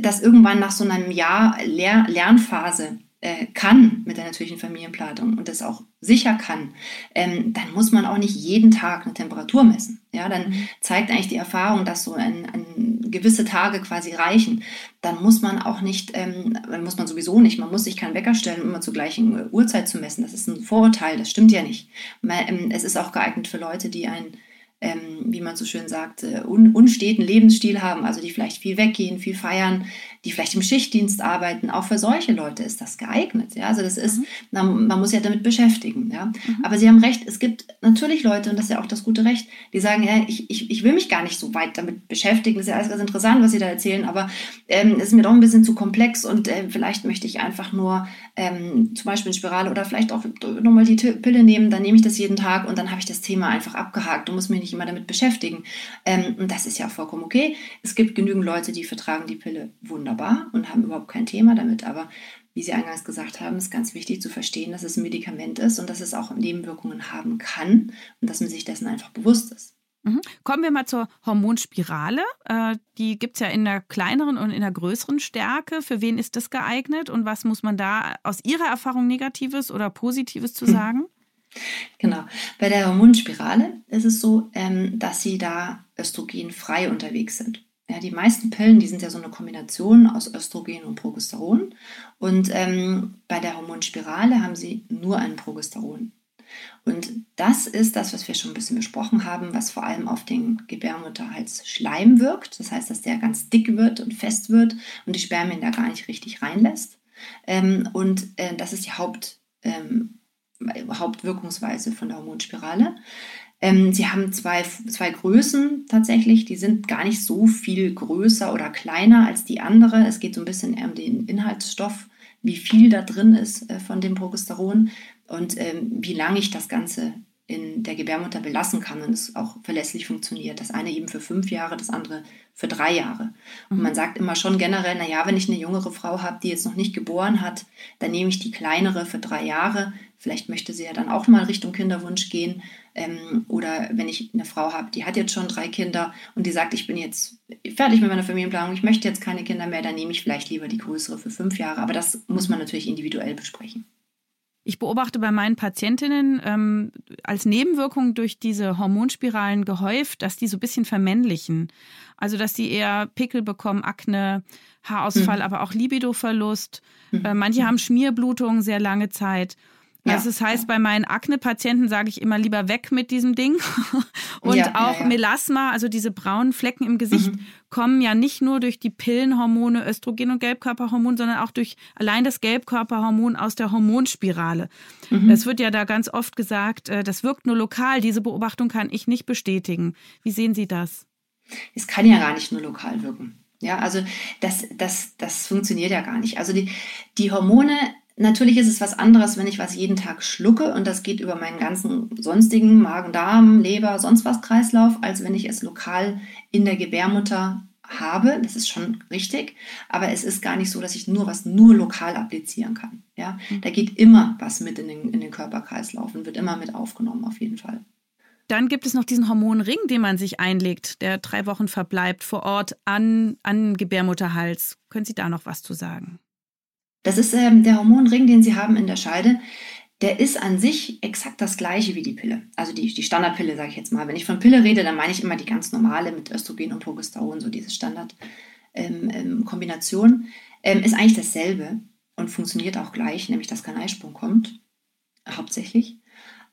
das irgendwann nach so einem Jahr Lehr Lernphase äh, kann mit der natürlichen Familienplanung und das auch sicher kann, ähm, dann muss man auch nicht jeden Tag eine Temperatur messen. Ja, dann mhm. zeigt eigentlich die Erfahrung, dass so ein, ein gewisse Tage quasi reichen. Dann muss man auch nicht, ähm, muss man sowieso nicht, man muss sich keinen Wecker stellen, um immer zur gleichen Uhrzeit zu messen. Das ist ein Vorurteil, das stimmt ja nicht. Ähm, es ist auch geeignet für Leute, die ein ähm, wie man so schön sagt, äh, un unsteten Lebensstil haben, also die vielleicht viel weggehen, viel feiern, die vielleicht im Schichtdienst arbeiten. Auch für solche Leute ist das geeignet. Ja? Also das ist, mhm. man, man, muss ja damit beschäftigen. Ja? Mhm. Aber Sie haben recht, es gibt natürlich Leute, und das ist ja auch das gute Recht, die sagen, ja, ich, ich, ich will mich gar nicht so weit damit beschäftigen. Das ist ja alles ganz interessant, was Sie da erzählen, aber ähm, es ist mir doch ein bisschen zu komplex und äh, vielleicht möchte ich einfach nur ähm, zum Beispiel eine Spirale oder vielleicht auch nochmal die Pille nehmen, dann nehme ich das jeden Tag und dann habe ich das Thema einfach abgehakt und muss mich nicht immer damit beschäftigen. Ähm, und das ist ja vollkommen okay. Es gibt genügend Leute, die vertragen die Pille wunderbar und haben überhaupt kein Thema damit. Aber wie Sie eingangs gesagt haben, ist ganz wichtig zu verstehen, dass es ein Medikament ist und dass es auch Nebenwirkungen haben kann und dass man sich dessen einfach bewusst ist. Mhm. Kommen wir mal zur Hormonspirale. Äh, die gibt es ja in der kleineren und in der größeren Stärke. Für wen ist das geeignet und was muss man da aus Ihrer Erfahrung Negatives oder Positives zu sagen? Genau. Bei der Hormonspirale ist es so, ähm, dass sie da östrogenfrei unterwegs sind. Ja, die meisten Pillen, die sind ja so eine Kombination aus Östrogen und Progesteron. Und ähm, bei der Hormonspirale haben sie nur ein Progesteron. Und das ist das, was wir schon ein bisschen besprochen haben, was vor allem auf den Gebärmutterhalsschleim wirkt. Das heißt, dass der ganz dick wird und fest wird und die Spermien da gar nicht richtig reinlässt. Ähm, und äh, das ist die Haupt, ähm, Hauptwirkungsweise von der Hormonspirale. Ähm, sie haben zwei, zwei Größen tatsächlich, die sind gar nicht so viel größer oder kleiner als die andere. Es geht so ein bisschen um den Inhaltsstoff, wie viel da drin ist äh, von dem Progesteron und ähm, wie lange ich das Ganze in der Gebärmutter belassen kann und es auch verlässlich funktioniert. Das eine eben für fünf Jahre, das andere für drei Jahre. Und man mhm. sagt immer schon generell, naja, wenn ich eine jüngere Frau habe, die jetzt noch nicht geboren hat, dann nehme ich die kleinere für drei Jahre. Vielleicht möchte sie ja dann auch mal Richtung Kinderwunsch gehen. Ähm, oder wenn ich eine Frau habe, die hat jetzt schon drei Kinder und die sagt, ich bin jetzt fertig mit meiner Familienplanung, ich möchte jetzt keine Kinder mehr, dann nehme ich vielleicht lieber die größere für fünf Jahre. Aber das muss man natürlich individuell besprechen. Ich beobachte bei meinen Patientinnen ähm, als Nebenwirkung durch diese Hormonspiralen gehäuft, dass die so ein bisschen vermännlichen. Also, dass die eher Pickel bekommen, Akne, Haarausfall, mhm. aber auch Libidoverlust. Mhm. Äh, manche haben Schmierblutungen sehr lange Zeit. Ja, also das heißt, bei meinen Akne-Patienten sage ich immer lieber weg mit diesem Ding. Und ja, auch ja, Melasma, also diese braunen Flecken im Gesicht, mhm. kommen ja nicht nur durch die Pillenhormone, Östrogen und Gelbkörperhormon, sondern auch durch allein das Gelbkörperhormon aus der Hormonspirale. Mhm. Es wird ja da ganz oft gesagt, äh, das wirkt nur lokal. Diese Beobachtung kann ich nicht bestätigen. Wie sehen Sie das? Es kann ja gar nicht nur lokal wirken. Ja, also das, das, das funktioniert ja gar nicht. Also die, die Hormone Natürlich ist es was anderes, wenn ich was jeden Tag schlucke und das geht über meinen ganzen sonstigen Magen, Darm, Leber, sonst was Kreislauf, als wenn ich es lokal in der Gebärmutter habe. Das ist schon richtig, aber es ist gar nicht so, dass ich nur was nur lokal applizieren kann. Ja, mhm. da geht immer was mit in den, in den Körperkreislauf und wird immer mit aufgenommen auf jeden Fall. Dann gibt es noch diesen Hormonring, den man sich einlegt, der drei Wochen verbleibt vor Ort an, an Gebärmutterhals. Können Sie da noch was zu sagen? Das ist ähm, der Hormonring, den Sie haben in der Scheide. Der ist an sich exakt das gleiche wie die Pille. Also die, die Standardpille, sage ich jetzt mal. Wenn ich von Pille rede, dann meine ich immer die ganz normale mit Östrogen und Progesteron, so diese Standardkombination. Ähm, ähm, ähm, ist eigentlich dasselbe und funktioniert auch gleich, nämlich dass kein Eisprung kommt, hauptsächlich.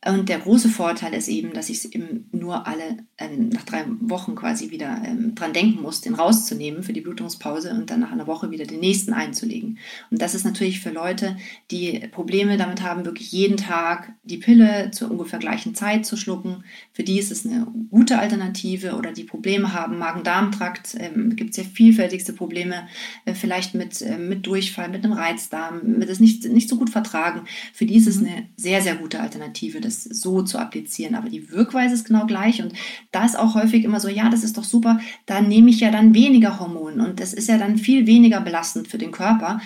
Und der große Vorteil ist eben, dass ich es eben nur alle ähm, nach drei Wochen quasi wieder ähm, dran denken muss, den rauszunehmen für die Blutungspause und dann nach einer Woche wieder den nächsten einzulegen. Und das ist natürlich für Leute, die Probleme damit haben, wirklich jeden Tag die Pille zur ungefähr gleichen Zeit zu schlucken. Für die ist es eine gute Alternative oder die Probleme haben, Magen-Darm-Trakt, ähm, gibt es ja vielfältigste Probleme, äh, vielleicht mit, äh, mit Durchfall, mit einem Reizdarm, mit es nicht, nicht so gut vertragen. Für die ist es eine sehr, sehr gute Alternative das so zu applizieren. Aber die Wirkweise ist genau gleich und da ist auch häufig immer so, ja, das ist doch super, da nehme ich ja dann weniger Hormone und das ist ja dann viel weniger belastend für den Körper.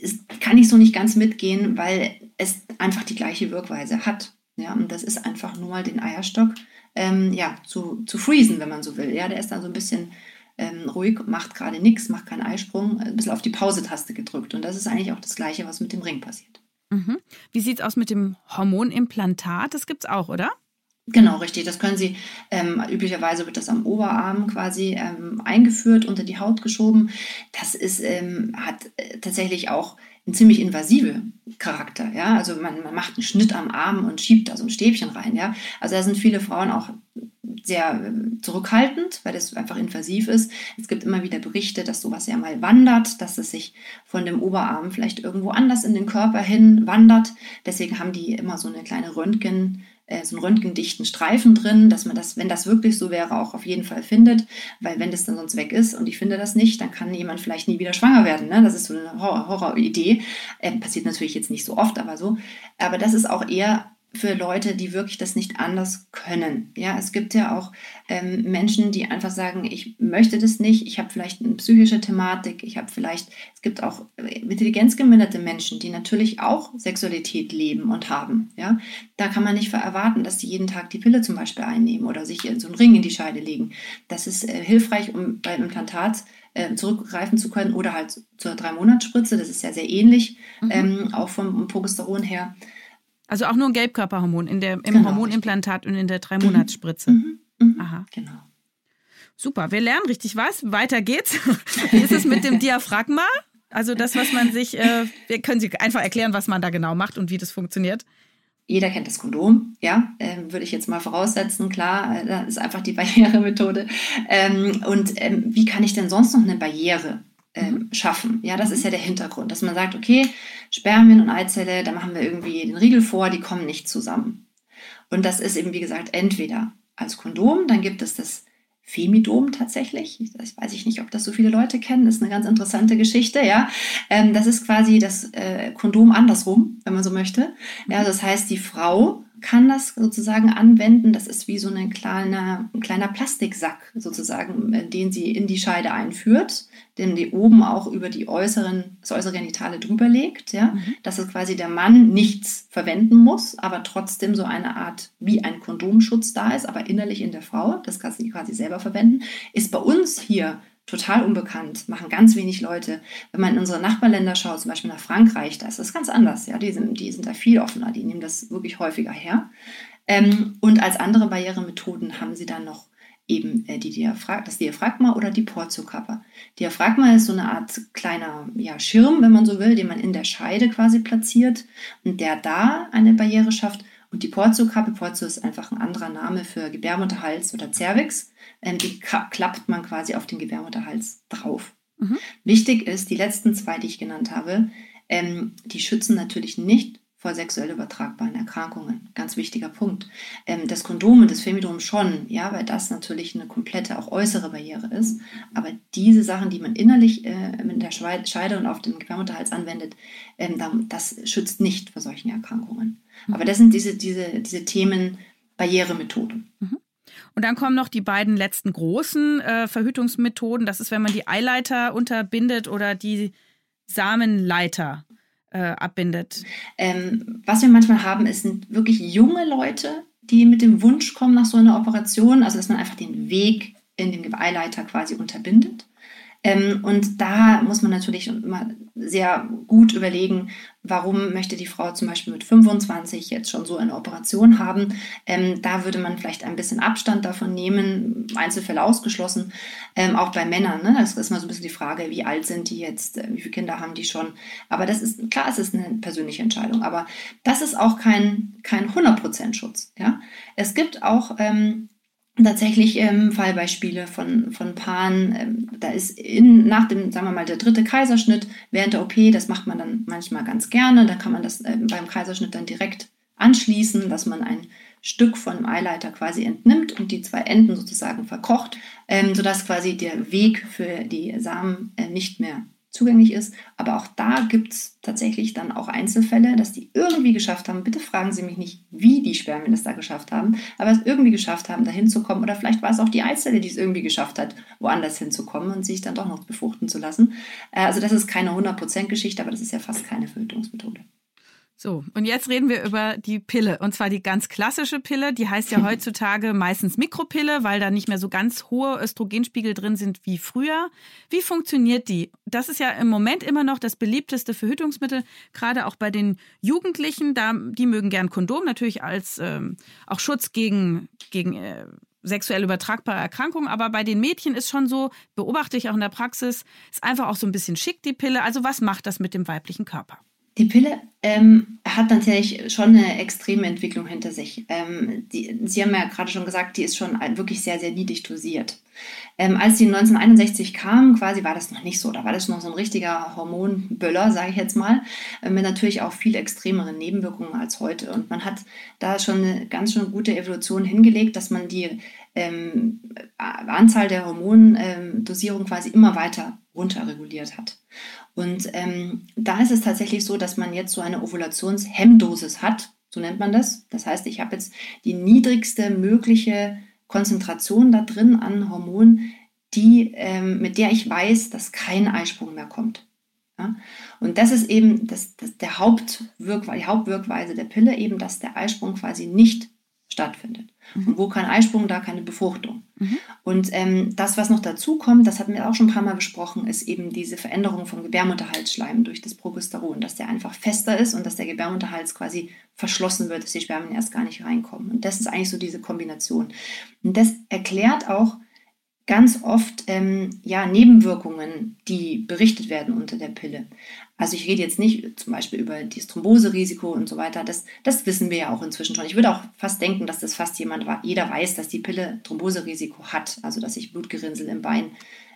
Das kann ich so nicht ganz mitgehen, weil es einfach die gleiche Wirkweise hat. Ja, und das ist einfach nur mal den Eierstock ähm, ja, zu, zu freezen, wenn man so will. Ja, der ist dann so ein bisschen ähm, ruhig, macht gerade nichts, macht keinen Eisprung, ein bisschen auf die Pause-Taste gedrückt. Und das ist eigentlich auch das Gleiche, was mit dem Ring passiert. Mhm. Wie sieht es aus mit dem Hormonimplantat? Das gibt es auch, oder? Genau, richtig. Das können Sie, ähm, üblicherweise wird das am Oberarm quasi ähm, eingeführt, unter die Haut geschoben. Das ist, ähm, hat äh, tatsächlich auch einen ziemlich invasive Charakter. Ja? Also man, man macht einen Schnitt am Arm und schiebt da so ein Stäbchen rein. Ja? Also da sind viele Frauen auch sehr äh, zurückhaltend, weil das einfach invasiv ist. Es gibt immer wieder Berichte, dass sowas ja mal wandert, dass es sich von dem Oberarm vielleicht irgendwo anders in den Körper hin wandert. Deswegen haben die immer so eine kleine Röntgen- äh, so einen röntgendichten Streifen drin, dass man das, wenn das wirklich so wäre, auch auf jeden Fall findet. Weil wenn das dann sonst weg ist und ich finde das nicht, dann kann jemand vielleicht nie wieder schwanger werden. Ne? Das ist so eine Horroridee. Äh, passiert natürlich jetzt nicht so oft, aber so. Aber das ist auch eher für Leute, die wirklich das nicht anders können. Ja, es gibt ja auch ähm, Menschen, die einfach sagen, ich möchte das nicht, ich habe vielleicht eine psychische Thematik, ich habe vielleicht, es gibt auch intelligenzgeminderte Menschen, die natürlich auch Sexualität leben und haben. Ja, da kann man nicht erwarten, dass sie jeden Tag die Pille zum Beispiel einnehmen oder sich so einen Ring in die Scheide legen. Das ist äh, hilfreich, um beim Implantat äh, zurückgreifen zu können oder halt zur Drei-Monats-Spritze, das ist ja sehr ähnlich, mhm. ähm, auch vom Progesteron her. Also auch nur ein Gelbkörperhormon in der, im genau, Hormonimplantat und in der Drei-Monats-Spritze. Mhm. Mhm. Aha. Genau. Super, wir lernen richtig was. Weiter geht's. Wie ist es mit dem Diaphragma? Also das, was man sich, äh, wir können Sie einfach erklären, was man da genau macht und wie das funktioniert. Jeder kennt das Kondom, ja, äh, würde ich jetzt mal voraussetzen. Klar, äh, das ist einfach die Barrieremethode. Ähm, und ähm, wie kann ich denn sonst noch eine Barriere ähm, mhm. schaffen. Ja, das ist ja der Hintergrund, dass man sagt, okay, Spermien und Eizelle, da machen wir irgendwie den Riegel vor, die kommen nicht zusammen. Und das ist eben, wie gesagt, entweder als Kondom, dann gibt es das Femidom tatsächlich. Das weiß ich nicht, ob das so viele Leute kennen. Das ist eine ganz interessante Geschichte, ja. Ähm, das ist quasi das äh, Kondom andersrum, wenn man so möchte. Ja, mhm. das heißt, die Frau kann das sozusagen anwenden. Das ist wie so eine kleine, ein kleiner Plastiksack sozusagen, äh, den sie in die Scheide einführt, den die oben auch über die äußeren, das äußere Genitale drüber legt, ja, mhm. dass es quasi der Mann nichts verwenden muss, aber trotzdem so eine Art wie ein Kondomschutz da ist, aber innerlich in der Frau, das kann sie quasi selber verwenden, ist bei uns hier total unbekannt, machen ganz wenig Leute. Wenn man in unsere Nachbarländer schaut, zum Beispiel nach Frankreich, da ist das ganz anders. Ja? Die, sind, die sind da viel offener, die nehmen das wirklich häufiger her. Ähm, und als andere Barrieremethoden haben sie dann noch eben äh, die Diaphrag das Diaphragma oder die Portiokappa. Diaphragma ist so eine Art kleiner ja, Schirm, wenn man so will, den man in der Scheide quasi platziert und der da eine Barriere schafft. Und die Portiokappe, Portio ist einfach ein anderer Name für Gebärmutterhals oder Cervix, ähm, die klappt man quasi auf den Gebärmutterhals drauf. Mhm. Wichtig ist, die letzten zwei, die ich genannt habe, ähm, die schützen natürlich nicht vor sexuell übertragbaren Erkrankungen. Ganz wichtiger Punkt. Ähm, das Kondom und das Femidrom schon, ja, weil das natürlich eine komplette, auch äußere Barriere ist. Aber diese Sachen, die man innerlich äh, mit der Scheide und auf dem Gebärmutterhals anwendet, ähm, das schützt nicht vor solchen Erkrankungen. Aber das sind diese, diese, diese Themen Barrieremethode. Mhm. Und dann kommen noch die beiden letzten großen äh, Verhütungsmethoden. Das ist, wenn man die Eileiter unterbindet oder die Samenleiter äh, abbindet. Ähm, was wir manchmal haben, ist, sind wirklich junge Leute, die mit dem Wunsch kommen nach so einer Operation, also dass man einfach den Weg in den Eileiter quasi unterbindet. Ähm, und da muss man natürlich immer sehr gut überlegen, warum möchte die Frau zum Beispiel mit 25 jetzt schon so eine Operation haben. Ähm, da würde man vielleicht ein bisschen Abstand davon nehmen, Einzelfälle ausgeschlossen, ähm, auch bei Männern. Ne? Das ist mal so ein bisschen die Frage, wie alt sind die jetzt, äh, wie viele Kinder haben die schon. Aber das ist, klar, es ist eine persönliche Entscheidung, aber das ist auch kein, kein 100% Schutz. Ja? Es gibt auch ähm, tatsächlich ähm, Fallbeispiele von, von Paaren. Ähm, da ist in, nach dem, sagen wir mal, der dritte Kaiserschnitt während der OP, das macht man dann manchmal ganz gerne. Da kann man das äh, beim Kaiserschnitt dann direkt anschließen, dass man ein Stück von dem Eileiter quasi entnimmt und die zwei Enden sozusagen verkocht, ähm, sodass quasi der Weg für die Samen äh, nicht mehr zugänglich ist. Aber auch da gibt es tatsächlich dann auch Einzelfälle, dass die irgendwie geschafft haben. Bitte fragen Sie mich nicht, wie die Spermien es da geschafft haben, aber es irgendwie geschafft haben, da hinzukommen. Oder vielleicht war es auch die Eizelle, die es irgendwie geschafft hat, woanders hinzukommen und sich dann doch noch befruchten zu lassen. Äh, also das ist keine 100% Geschichte, aber das ist ja fast keine Verhütungsmethode. So, und jetzt reden wir über die Pille. Und zwar die ganz klassische Pille. Die heißt ja heutzutage meistens Mikropille, weil da nicht mehr so ganz hohe Östrogenspiegel drin sind wie früher. Wie funktioniert die? Das ist ja im Moment immer noch das beliebteste Verhütungsmittel, gerade auch bei den Jugendlichen. Da, die mögen gern Kondom, natürlich als ähm, auch Schutz gegen, gegen äh, sexuell übertragbare Erkrankungen. Aber bei den Mädchen ist schon so, beobachte ich auch in der Praxis, ist einfach auch so ein bisschen schick, die Pille. Also was macht das mit dem weiblichen Körper? Die Pille ähm, hat natürlich schon eine extreme Entwicklung hinter sich. Ähm, die, Sie haben ja gerade schon gesagt, die ist schon wirklich sehr, sehr niedrig dosiert. Ähm, als die 1961 kam, quasi war das noch nicht so. Da war das noch so ein richtiger Hormonböller, sage ich jetzt mal, äh, mit natürlich auch viel extremeren Nebenwirkungen als heute. Und man hat da schon eine ganz schön gute Evolution hingelegt, dass man die ähm, Anzahl der Hormondosierung quasi immer weiter runterreguliert hat. Und ähm, da ist es tatsächlich so, dass man jetzt so eine Ovulationshemmdosis hat, so nennt man das. Das heißt, ich habe jetzt die niedrigste mögliche Konzentration da drin an Hormonen, die, ähm, mit der ich weiß, dass kein Eisprung mehr kommt. Ja? Und das ist eben das, das, der Hauptwirk die Hauptwirkweise der Pille, eben, dass der Eisprung quasi nicht stattfindet. Mhm. Und wo kein Eisprung, da keine Befruchtung. Mhm. Und ähm, das, was noch dazu kommt, das hatten wir auch schon ein paar Mal besprochen, ist eben diese Veränderung vom Gebärmutterhalsschleim durch das Progesteron, dass der einfach fester ist und dass der Gebärmutterhals quasi verschlossen wird, dass die Spermien erst gar nicht reinkommen. Und das ist eigentlich so diese Kombination. Und das erklärt auch ganz oft ähm, ja, Nebenwirkungen, die berichtet werden unter der Pille. Also ich rede jetzt nicht zum Beispiel über das Thromboserisiko und so weiter. Das, das wissen wir ja auch inzwischen schon. Ich würde auch fast denken, dass das fast jemand, jeder weiß, dass die Pille Thromboserisiko hat. Also dass sich Blutgerinnsel im Bein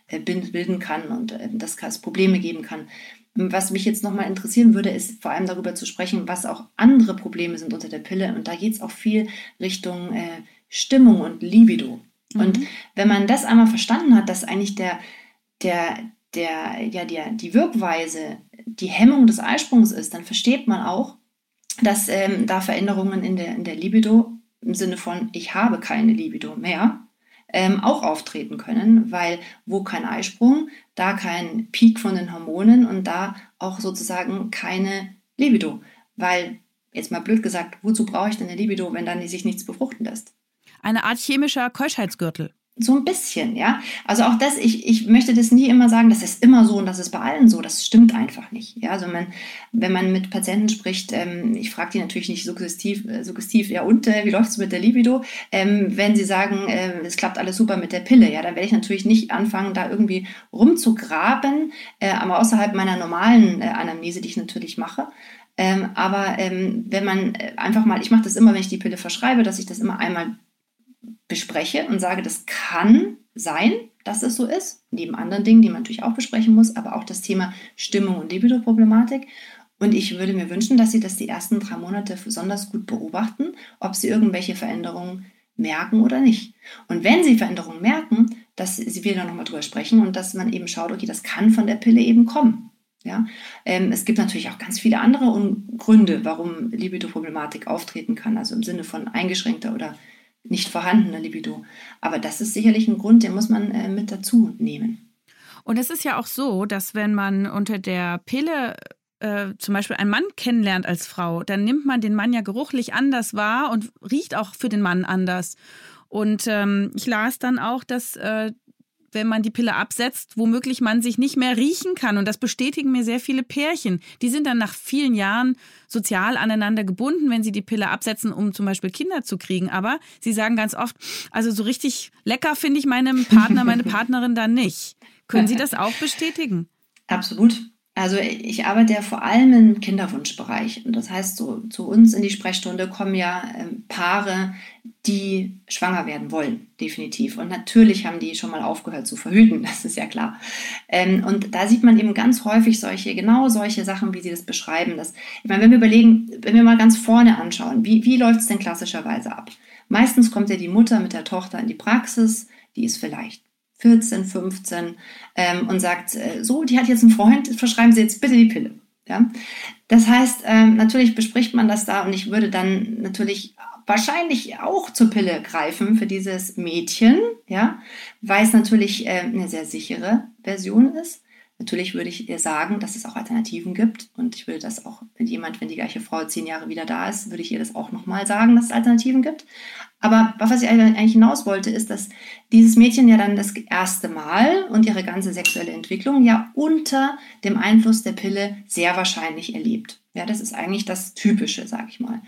äh, bilden kann und äh, dass es Probleme geben kann. Was mich jetzt nochmal interessieren würde, ist vor allem darüber zu sprechen, was auch andere Probleme sind unter der Pille. Und da geht es auch viel Richtung äh, Stimmung und Libido. Mhm. Und wenn man das einmal verstanden hat, dass eigentlich der, der, der, ja, der, die Wirkweise die Hemmung des Eisprungs ist, dann versteht man auch, dass ähm, da Veränderungen in der, in der Libido im Sinne von ich habe keine Libido mehr ähm, auch auftreten können, weil wo kein Eisprung, da kein Peak von den Hormonen und da auch sozusagen keine Libido. Weil, jetzt mal blöd gesagt, wozu brauche ich denn eine Libido, wenn dann sich nichts befruchten lässt? Eine Art chemischer Keuschheitsgürtel. So ein bisschen, ja. Also auch das, ich, ich möchte das nie immer sagen, das ist immer so und das ist bei allen so. Das stimmt einfach nicht. Ja, also man, wenn man mit Patienten spricht, ähm, ich frage die natürlich nicht suggestiv, äh, suggestiv ja und, äh, wie läuft es mit der Libido? Ähm, wenn sie sagen, äh, es klappt alles super mit der Pille, ja, dann werde ich natürlich nicht anfangen, da irgendwie rumzugraben, äh, aber außerhalb meiner normalen äh, Anamnese, die ich natürlich mache. Ähm, aber ähm, wenn man äh, einfach mal, ich mache das immer, wenn ich die Pille verschreibe, dass ich das immer einmal bespreche und sage, das kann sein, dass es so ist, neben anderen Dingen, die man natürlich auch besprechen muss, aber auch das Thema Stimmung und Libido-Problematik. Und ich würde mir wünschen, dass Sie das die ersten drei Monate besonders gut beobachten, ob Sie irgendwelche Veränderungen merken oder nicht. Und wenn Sie Veränderungen merken, dass Sie wieder nochmal drüber sprechen und dass man eben schaut, okay, das kann von der Pille eben kommen. Ja? Ähm, es gibt natürlich auch ganz viele andere Gründe, warum Libido-Problematik auftreten kann, also im Sinne von eingeschränkter oder nicht vorhandene Libido. Aber das ist sicherlich ein Grund, den muss man äh, mit dazu nehmen. Und es ist ja auch so, dass wenn man unter der Pille äh, zum Beispiel einen Mann kennenlernt als Frau, dann nimmt man den Mann ja geruchlich anders wahr und riecht auch für den Mann anders. Und ähm, ich las dann auch, dass äh, wenn man die Pille absetzt, womöglich man sich nicht mehr riechen kann. Und das bestätigen mir sehr viele Pärchen. Die sind dann nach vielen Jahren sozial aneinander gebunden, wenn sie die Pille absetzen, um zum Beispiel Kinder zu kriegen. Aber sie sagen ganz oft, also so richtig lecker finde ich meinem Partner, meine Partnerin dann nicht. Können Sie das auch bestätigen? Absolut. Also ich arbeite ja vor allem im Kinderwunschbereich. Und das heißt, so, zu uns in die Sprechstunde kommen ja ähm, Paare, die schwanger werden wollen, definitiv. Und natürlich haben die schon mal aufgehört zu verhüten, das ist ja klar. Ähm, und da sieht man eben ganz häufig solche, genau solche Sachen, wie Sie das beschreiben. Dass, ich meine, wenn wir überlegen, wenn wir mal ganz vorne anschauen, wie, wie läuft es denn klassischerweise ab? Meistens kommt ja die Mutter mit der Tochter in die Praxis, die ist vielleicht 14, 15 ähm, und sagt, äh, so, die hat jetzt einen Freund, verschreiben Sie jetzt bitte die Pille. Ja? Das heißt, ähm, natürlich bespricht man das da und ich würde dann natürlich wahrscheinlich auch zur Pille greifen für dieses Mädchen, ja, weil es natürlich äh, eine sehr sichere Version ist. Natürlich würde ich ihr sagen, dass es auch Alternativen gibt. Und ich würde das auch, wenn jemand, wenn die gleiche Frau zehn Jahre wieder da ist, würde ich ihr das auch nochmal sagen, dass es Alternativen gibt. Aber was ich eigentlich hinaus wollte, ist, dass dieses Mädchen ja dann das erste Mal und ihre ganze sexuelle Entwicklung ja unter dem Einfluss der Pille sehr wahrscheinlich erlebt. Ja, das ist eigentlich das Typische, sag ich mal.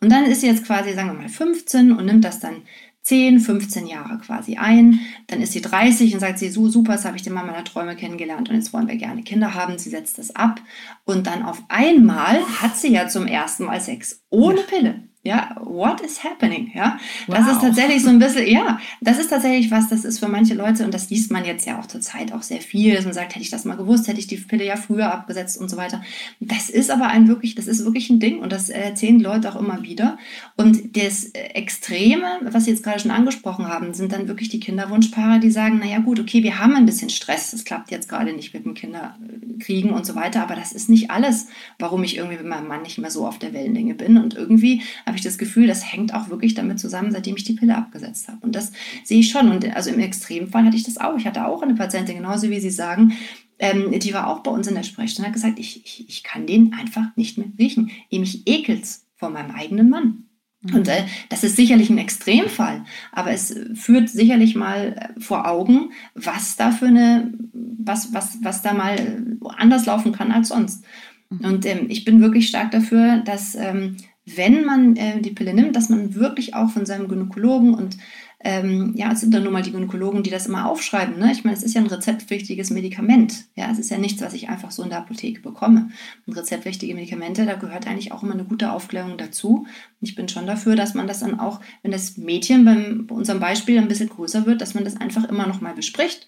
Und dann ist sie jetzt quasi, sagen wir mal, 15 und nimmt das dann 10, 15 Jahre quasi ein. Dann ist sie 30 und sagt sie, so super, das habe ich den Mann meiner Träume kennengelernt und jetzt wollen wir gerne Kinder haben. Sie setzt das ab und dann auf einmal hat sie ja zum ersten Mal Sex ohne Pille. Ja, what is happening? Ja, wow. das ist tatsächlich so ein bisschen, ja, das ist tatsächlich was, das ist für manche Leute und das liest man jetzt ja auch zur Zeit auch sehr viel, dass man sagt, hätte ich das mal gewusst, hätte ich die Pille ja früher abgesetzt und so weiter. Das ist aber ein wirklich, das ist wirklich ein Ding und das erzählen Leute auch immer wieder. Und das Extreme, was Sie jetzt gerade schon angesprochen haben, sind dann wirklich die Kinderwunschpaare, die sagen, naja gut, okay, wir haben ein bisschen Stress, es klappt jetzt gerade nicht mit dem Kinderkriegen und so weiter, aber das ist nicht alles, warum ich irgendwie mit meinem Mann nicht mehr so auf der Wellenlänge bin und irgendwie habe ich das Gefühl, das hängt auch wirklich damit zusammen, seitdem ich die Pille abgesetzt habe. Und das sehe ich schon. Und also im Extremfall hatte ich das auch. Ich hatte auch eine Patientin, genauso wie Sie sagen, ähm, die war auch bei uns in der Sprechstunde, hat gesagt, ich, ich, ich kann den einfach nicht mehr riechen. Mich ekelt's vor meinem eigenen Mann. Mhm. Und äh, das ist sicherlich ein Extremfall, aber es führt sicherlich mal äh, vor Augen, was da für eine, was, was, was da mal anders laufen kann als sonst. Mhm. Und ähm, ich bin wirklich stark dafür, dass ähm, wenn man äh, die Pille nimmt, dass man wirklich auch von seinem Gynäkologen und ähm, ja, es sind dann nur mal die Gynäkologen, die das immer aufschreiben. Ne? Ich meine, es ist ja ein rezeptpflichtiges Medikament. Ja, es ist ja nichts, was ich einfach so in der Apotheke bekomme. Und rezeptpflichtige Medikamente, da gehört eigentlich auch immer eine gute Aufklärung dazu. Und ich bin schon dafür, dass man das dann auch, wenn das Mädchen beim, bei unserem Beispiel ein bisschen größer wird, dass man das einfach immer noch mal bespricht.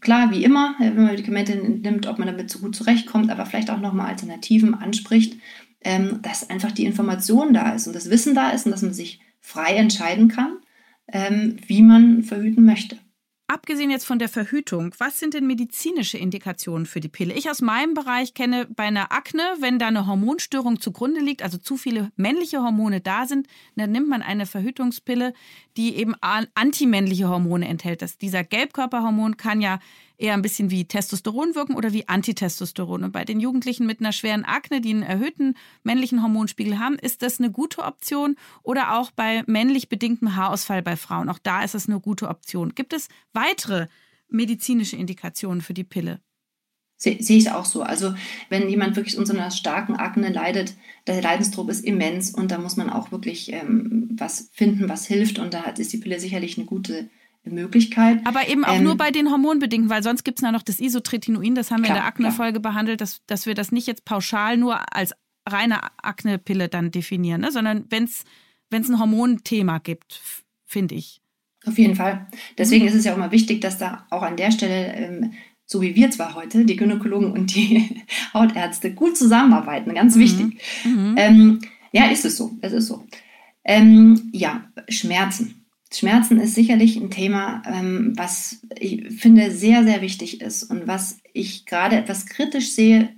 Klar, wie immer, wenn man Medikamente nimmt, ob man damit so gut zurechtkommt, aber vielleicht auch noch mal Alternativen anspricht ähm, dass einfach die Information da ist und das Wissen da ist und dass man sich frei entscheiden kann, ähm, wie man verhüten möchte. Abgesehen jetzt von der Verhütung, was sind denn medizinische Indikationen für die Pille? Ich aus meinem Bereich kenne bei einer Akne, wenn da eine Hormonstörung zugrunde liegt, also zu viele männliche Hormone da sind, dann nimmt man eine Verhütungspille, die eben antimännliche Hormone enthält. Das, dieser Gelbkörperhormon kann ja eher ein bisschen wie Testosteron wirken oder wie Antitestosteron. Und bei den Jugendlichen mit einer schweren Akne, die einen erhöhten männlichen Hormonspiegel haben, ist das eine gute Option. Oder auch bei männlich bedingtem Haarausfall bei Frauen. Auch da ist es eine gute Option. Gibt es weitere medizinische Indikationen für die Pille? Sehe seh ich auch so. Also wenn jemand wirklich unter einer starken Akne leidet, der Leidensdruck ist immens und da muss man auch wirklich ähm, was finden, was hilft. Und da ist die Pille sicherlich eine gute Möglichkeit. Aber eben auch ähm, nur bei den Hormonbedingten, weil sonst gibt es ja noch das Isotretinoin, das haben wir klar, in der Akne-Folge behandelt, dass, dass wir das nicht jetzt pauschal nur als reine Akne-Pille dann definieren, ne? sondern wenn es ein Hormonthema gibt, finde ich. Auf jeden Fall. Deswegen mhm. ist es ja auch mal wichtig, dass da auch an der Stelle, ähm, so wie wir zwar heute, die Gynäkologen und die Hautärzte, gut zusammenarbeiten. Ganz mhm. wichtig. Mhm. Ähm, ja, ist es so. Es ist so. Ähm, ja, Schmerzen. Schmerzen ist sicherlich ein Thema, ähm, was ich finde sehr, sehr wichtig ist und was ich gerade etwas kritisch sehe.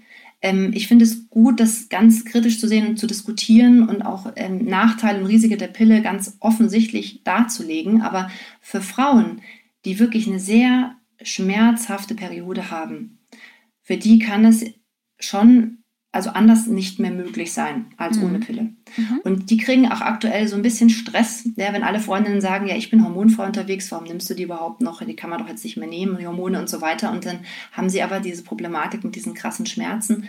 Ähm, ich finde es gut, das ganz kritisch zu sehen und zu diskutieren und auch ähm, Nachteile und Risiken der Pille ganz offensichtlich darzulegen. Aber für Frauen, die wirklich eine sehr schmerzhafte Periode haben, für die kann es schon also anders nicht mehr möglich sein als mhm. ohne Pille. Mhm. Und die kriegen auch aktuell so ein bisschen Stress, ja, wenn alle Freundinnen sagen, ja, ich bin hormonfrei unterwegs, warum nimmst du die überhaupt noch? Die kann man doch jetzt nicht mehr nehmen, die Hormone und so weiter. Und dann haben sie aber diese Problematik mit diesen krassen Schmerzen.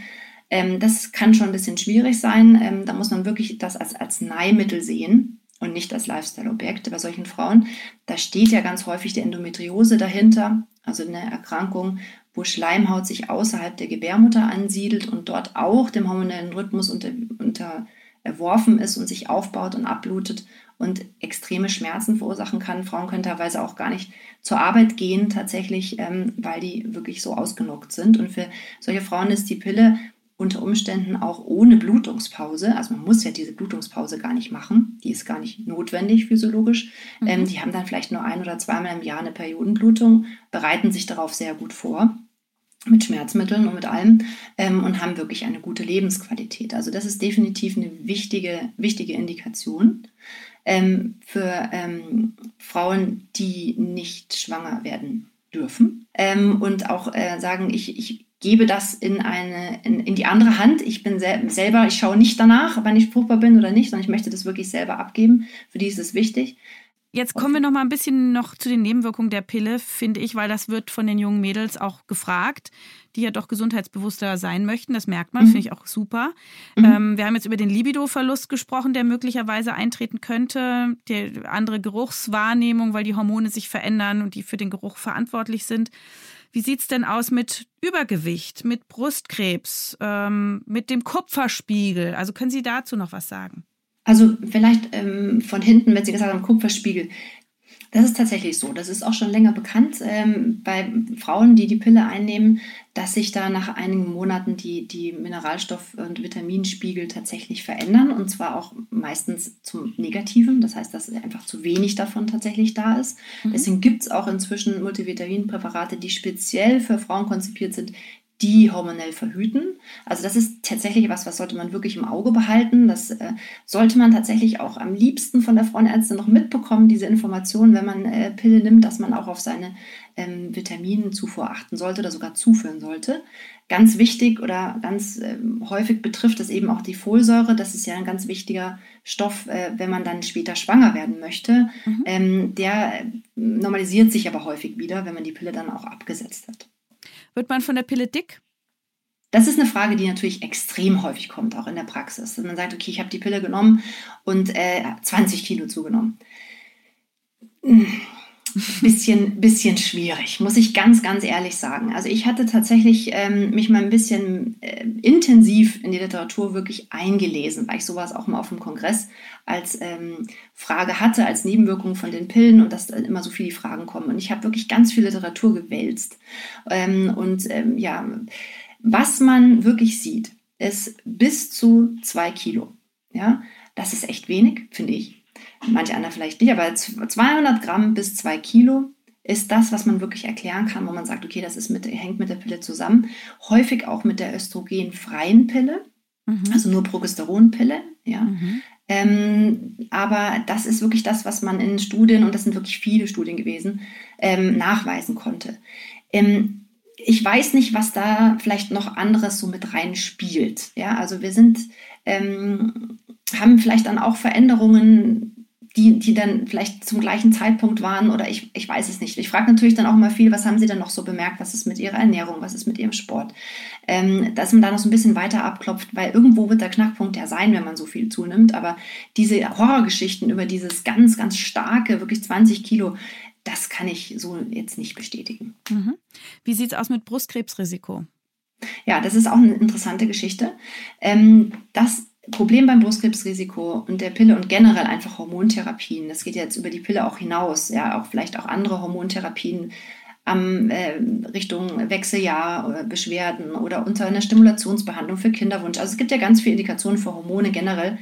Ähm, das kann schon ein bisschen schwierig sein. Ähm, da muss man wirklich das als Arzneimittel sehen und nicht als Lifestyle-Objekt bei solchen Frauen. Da steht ja ganz häufig die Endometriose dahinter, also eine Erkrankung, wo Schleimhaut sich außerhalb der Gebärmutter ansiedelt und dort auch dem hormonellen Rhythmus unter, unterworfen ist und sich aufbaut und abblutet und extreme Schmerzen verursachen kann. Frauen können teilweise auch gar nicht zur Arbeit gehen, tatsächlich, ähm, weil die wirklich so ausgenockt sind. Und für solche Frauen ist die Pille unter Umständen auch ohne Blutungspause. Also man muss ja diese Blutungspause gar nicht machen. Die ist gar nicht notwendig physiologisch. Mhm. Ähm, die haben dann vielleicht nur ein oder zweimal im Jahr eine Periodenblutung, bereiten sich darauf sehr gut vor mit Schmerzmitteln und mit allem ähm, und haben wirklich eine gute Lebensqualität. Also das ist definitiv eine wichtige, wichtige Indikation ähm, für ähm, Frauen, die nicht schwanger werden dürfen ähm, und auch äh, sagen, ich, ich gebe das in, eine, in, in die andere Hand. Ich bin sel selber, ich schaue nicht danach, ob ich fruchtbar bin oder nicht, sondern ich möchte das wirklich selber abgeben. Für die ist es wichtig. Jetzt kommen wir noch mal ein bisschen noch zu den Nebenwirkungen der Pille, finde ich, weil das wird von den jungen Mädels auch gefragt, die ja doch gesundheitsbewusster sein möchten. Das merkt man, mhm. finde ich auch super. Mhm. Ähm, wir haben jetzt über den Libido-Verlust gesprochen, der möglicherweise eintreten könnte, die andere Geruchswahrnehmung, weil die Hormone sich verändern und die für den Geruch verantwortlich sind. Wie sieht es denn aus mit Übergewicht, mit Brustkrebs, ähm, mit dem Kupferspiegel? Also können Sie dazu noch was sagen? Also vielleicht ähm, von hinten, wenn Sie gesagt haben, Kupferspiegel. Das ist tatsächlich so. Das ist auch schon länger bekannt ähm, bei Frauen, die die Pille einnehmen, dass sich da nach einigen Monaten die, die Mineralstoff- und Vitaminspiegel tatsächlich verändern und zwar auch meistens zum Negativen. Das heißt, dass einfach zu wenig davon tatsächlich da ist. Mhm. Deswegen gibt es auch inzwischen Multivitaminpräparate, die speziell für Frauen konzipiert sind, die hormonell verhüten. Also das ist tatsächlich was, was sollte man wirklich im Auge behalten. Das äh, sollte man tatsächlich auch am liebsten von der Frauenärztin noch mitbekommen, diese Information, wenn man äh, Pille nimmt, dass man auch auf seine ähm, Vitaminzufuhr achten sollte oder sogar zuführen sollte. Ganz wichtig oder ganz äh, häufig betrifft es eben auch die Folsäure. Das ist ja ein ganz wichtiger Stoff, äh, wenn man dann später schwanger werden möchte. Mhm. Ähm, der äh, normalisiert sich aber häufig wieder, wenn man die Pille dann auch abgesetzt hat. Wird man von der Pille dick? Das ist eine Frage, die natürlich extrem häufig kommt, auch in der Praxis. Dass man sagt, okay, ich habe die Pille genommen und äh, 20 Kilo zugenommen. Bisschen, bisschen schwierig, muss ich ganz, ganz ehrlich sagen. Also ich hatte tatsächlich ähm, mich mal ein bisschen äh, intensiv in die Literatur wirklich eingelesen, weil ich sowas auch mal auf dem Kongress als ähm, Frage hatte, als Nebenwirkung von den Pillen und dass immer so viele Fragen kommen. Und ich habe wirklich ganz viel Literatur gewälzt. Ähm, und ähm, ja, was man wirklich sieht, ist bis zu zwei Kilo. Ja, das ist echt wenig, finde ich manche andere vielleicht nicht, aber 200 Gramm bis 2 Kilo ist das, was man wirklich erklären kann, wo man sagt, okay, das ist mit, hängt mit der Pille zusammen. Häufig auch mit der östrogenfreien Pille, mhm. also nur Progesteronpille. Ja. Mhm. Ähm, aber das ist wirklich das, was man in Studien, und das sind wirklich viele Studien gewesen, ähm, nachweisen konnte. Ähm, ich weiß nicht, was da vielleicht noch anderes so mit reinspielt. Ja, also wir sind, ähm, haben vielleicht dann auch Veränderungen die, die dann vielleicht zum gleichen Zeitpunkt waren oder ich, ich weiß es nicht. Ich frage natürlich dann auch mal viel, was haben Sie denn noch so bemerkt, was ist mit Ihrer Ernährung, was ist mit Ihrem Sport, ähm, dass man da noch so ein bisschen weiter abklopft, weil irgendwo wird der Knackpunkt ja sein, wenn man so viel zunimmt, aber diese Horrorgeschichten über dieses ganz, ganz starke, wirklich 20 Kilo, das kann ich so jetzt nicht bestätigen. Mhm. Wie sieht es aus mit Brustkrebsrisiko? Ja, das ist auch eine interessante Geschichte. Ähm, das Problem beim Brustkrebsrisiko und der Pille und generell einfach Hormontherapien, das geht jetzt über die Pille auch hinaus, ja, auch vielleicht auch andere Hormontherapien am äh, Richtung Wechseljahr, Beschwerden oder unter einer Stimulationsbehandlung für Kinderwunsch. Also es gibt ja ganz viele Indikationen für Hormone generell.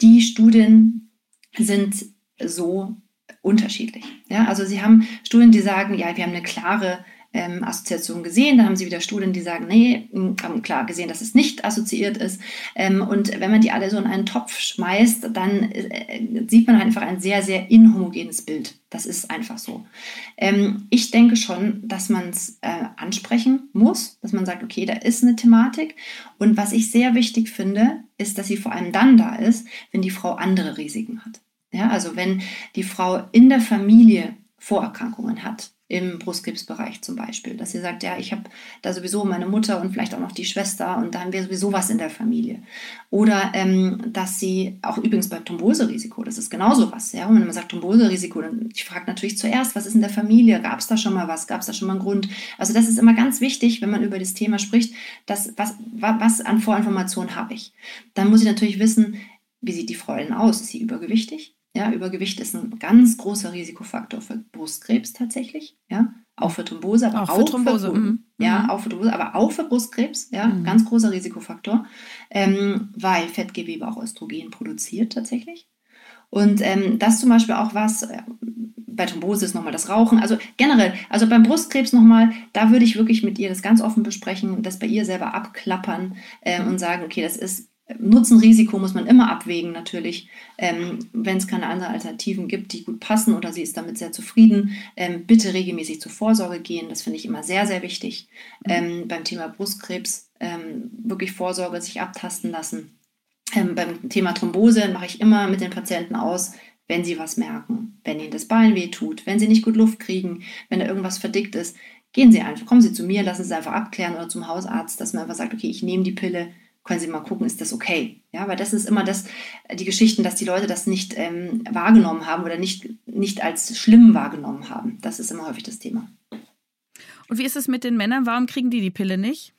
Die Studien sind so unterschiedlich. Ja, also sie haben Studien, die sagen, ja, wir haben eine klare ähm, Assoziation gesehen. Dann haben sie wieder Studien, die sagen, nee, haben klar gesehen, dass es nicht assoziiert ist. Ähm, und wenn man die alle so in einen Topf schmeißt, dann äh, sieht man einfach ein sehr, sehr inhomogenes Bild. Das ist einfach so. Ähm, ich denke schon, dass man es äh, ansprechen muss, dass man sagt, okay, da ist eine Thematik. Und was ich sehr wichtig finde, ist, dass sie vor allem dann da ist, wenn die Frau andere Risiken hat. Ja, also wenn die Frau in der Familie Vorerkrankungen hat, im Brustkrebsbereich zum Beispiel, dass sie sagt, ja, ich habe da sowieso meine Mutter und vielleicht auch noch die Schwester und da haben wir sowieso was in der Familie. Oder ähm, dass sie, auch übrigens beim Thromboserisiko, das ist genauso was. Ja? Und wenn man sagt Thromboserisiko, dann ich frage natürlich zuerst, was ist in der Familie? Gab es da schon mal was? Gab es da schon mal einen Grund? Also das ist immer ganz wichtig, wenn man über das Thema spricht, dass, was, was an Vorinformationen habe ich. Dann muss ich natürlich wissen, wie sieht die Frau denn aus? Ist sie übergewichtig? Ja, Übergewicht ist ein ganz großer Risikofaktor für Brustkrebs tatsächlich. Ja, auch für Thrombose, aber auch, auch für Thrombose. Für, mhm. Ja, mhm. auch für Thrombose, aber auch für Brustkrebs. Ja, mhm. ganz großer Risikofaktor, ähm, weil Fettgewebe auch Östrogen produziert tatsächlich. Und ähm, das zum Beispiel auch was, äh, bei Thrombose ist nochmal das Rauchen. Also generell, also beim Brustkrebs nochmal, da würde ich wirklich mit ihr das ganz offen besprechen, das bei ihr selber abklappern äh, und sagen, okay, das ist Nutzen-Risiko muss man immer abwägen, natürlich. Ähm, Wenn es keine anderen Alternativen gibt, die gut passen oder sie ist damit sehr zufrieden, ähm, bitte regelmäßig zur Vorsorge gehen. Das finde ich immer sehr, sehr wichtig. Ähm, beim Thema Brustkrebs ähm, wirklich Vorsorge sich abtasten lassen. Ähm, beim Thema Thrombose mache ich immer mit den Patienten aus, wenn sie was merken, wenn ihnen das Bein weh tut, wenn sie nicht gut Luft kriegen, wenn da irgendwas verdickt ist, gehen Sie einfach, kommen Sie zu mir, lassen Sie es einfach abklären oder zum Hausarzt, dass man einfach sagt, okay, ich nehme die Pille, können Sie mal gucken, ist das okay? Ja, weil das ist immer das, die Geschichten, dass die Leute das nicht ähm, wahrgenommen haben oder nicht, nicht als schlimm wahrgenommen haben. Das ist immer häufig das Thema. Und wie ist es mit den Männern? Warum kriegen die die Pille nicht?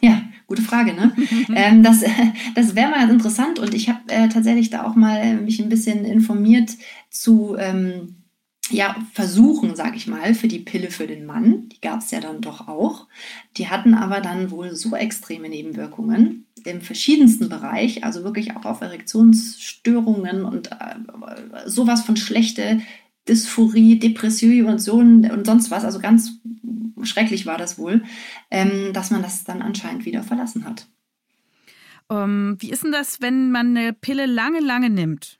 Ja, gute Frage. Ne? ähm, das das wäre mal interessant und ich habe äh, tatsächlich da auch mal mich ein bisschen informiert zu ähm, ja, Versuchen, sage ich mal, für die Pille für den Mann. Die gab es ja dann doch auch. Die hatten aber dann wohl so extreme Nebenwirkungen im verschiedensten Bereich, also wirklich auch auf Erektionsstörungen und äh, sowas von schlechte Dysphorie, Depression und so und sonst was, also ganz schrecklich war das wohl, ähm, dass man das dann anscheinend wieder verlassen hat. Um, ähm, wie ist denn das, wenn man eine Pille lange, lange nimmt?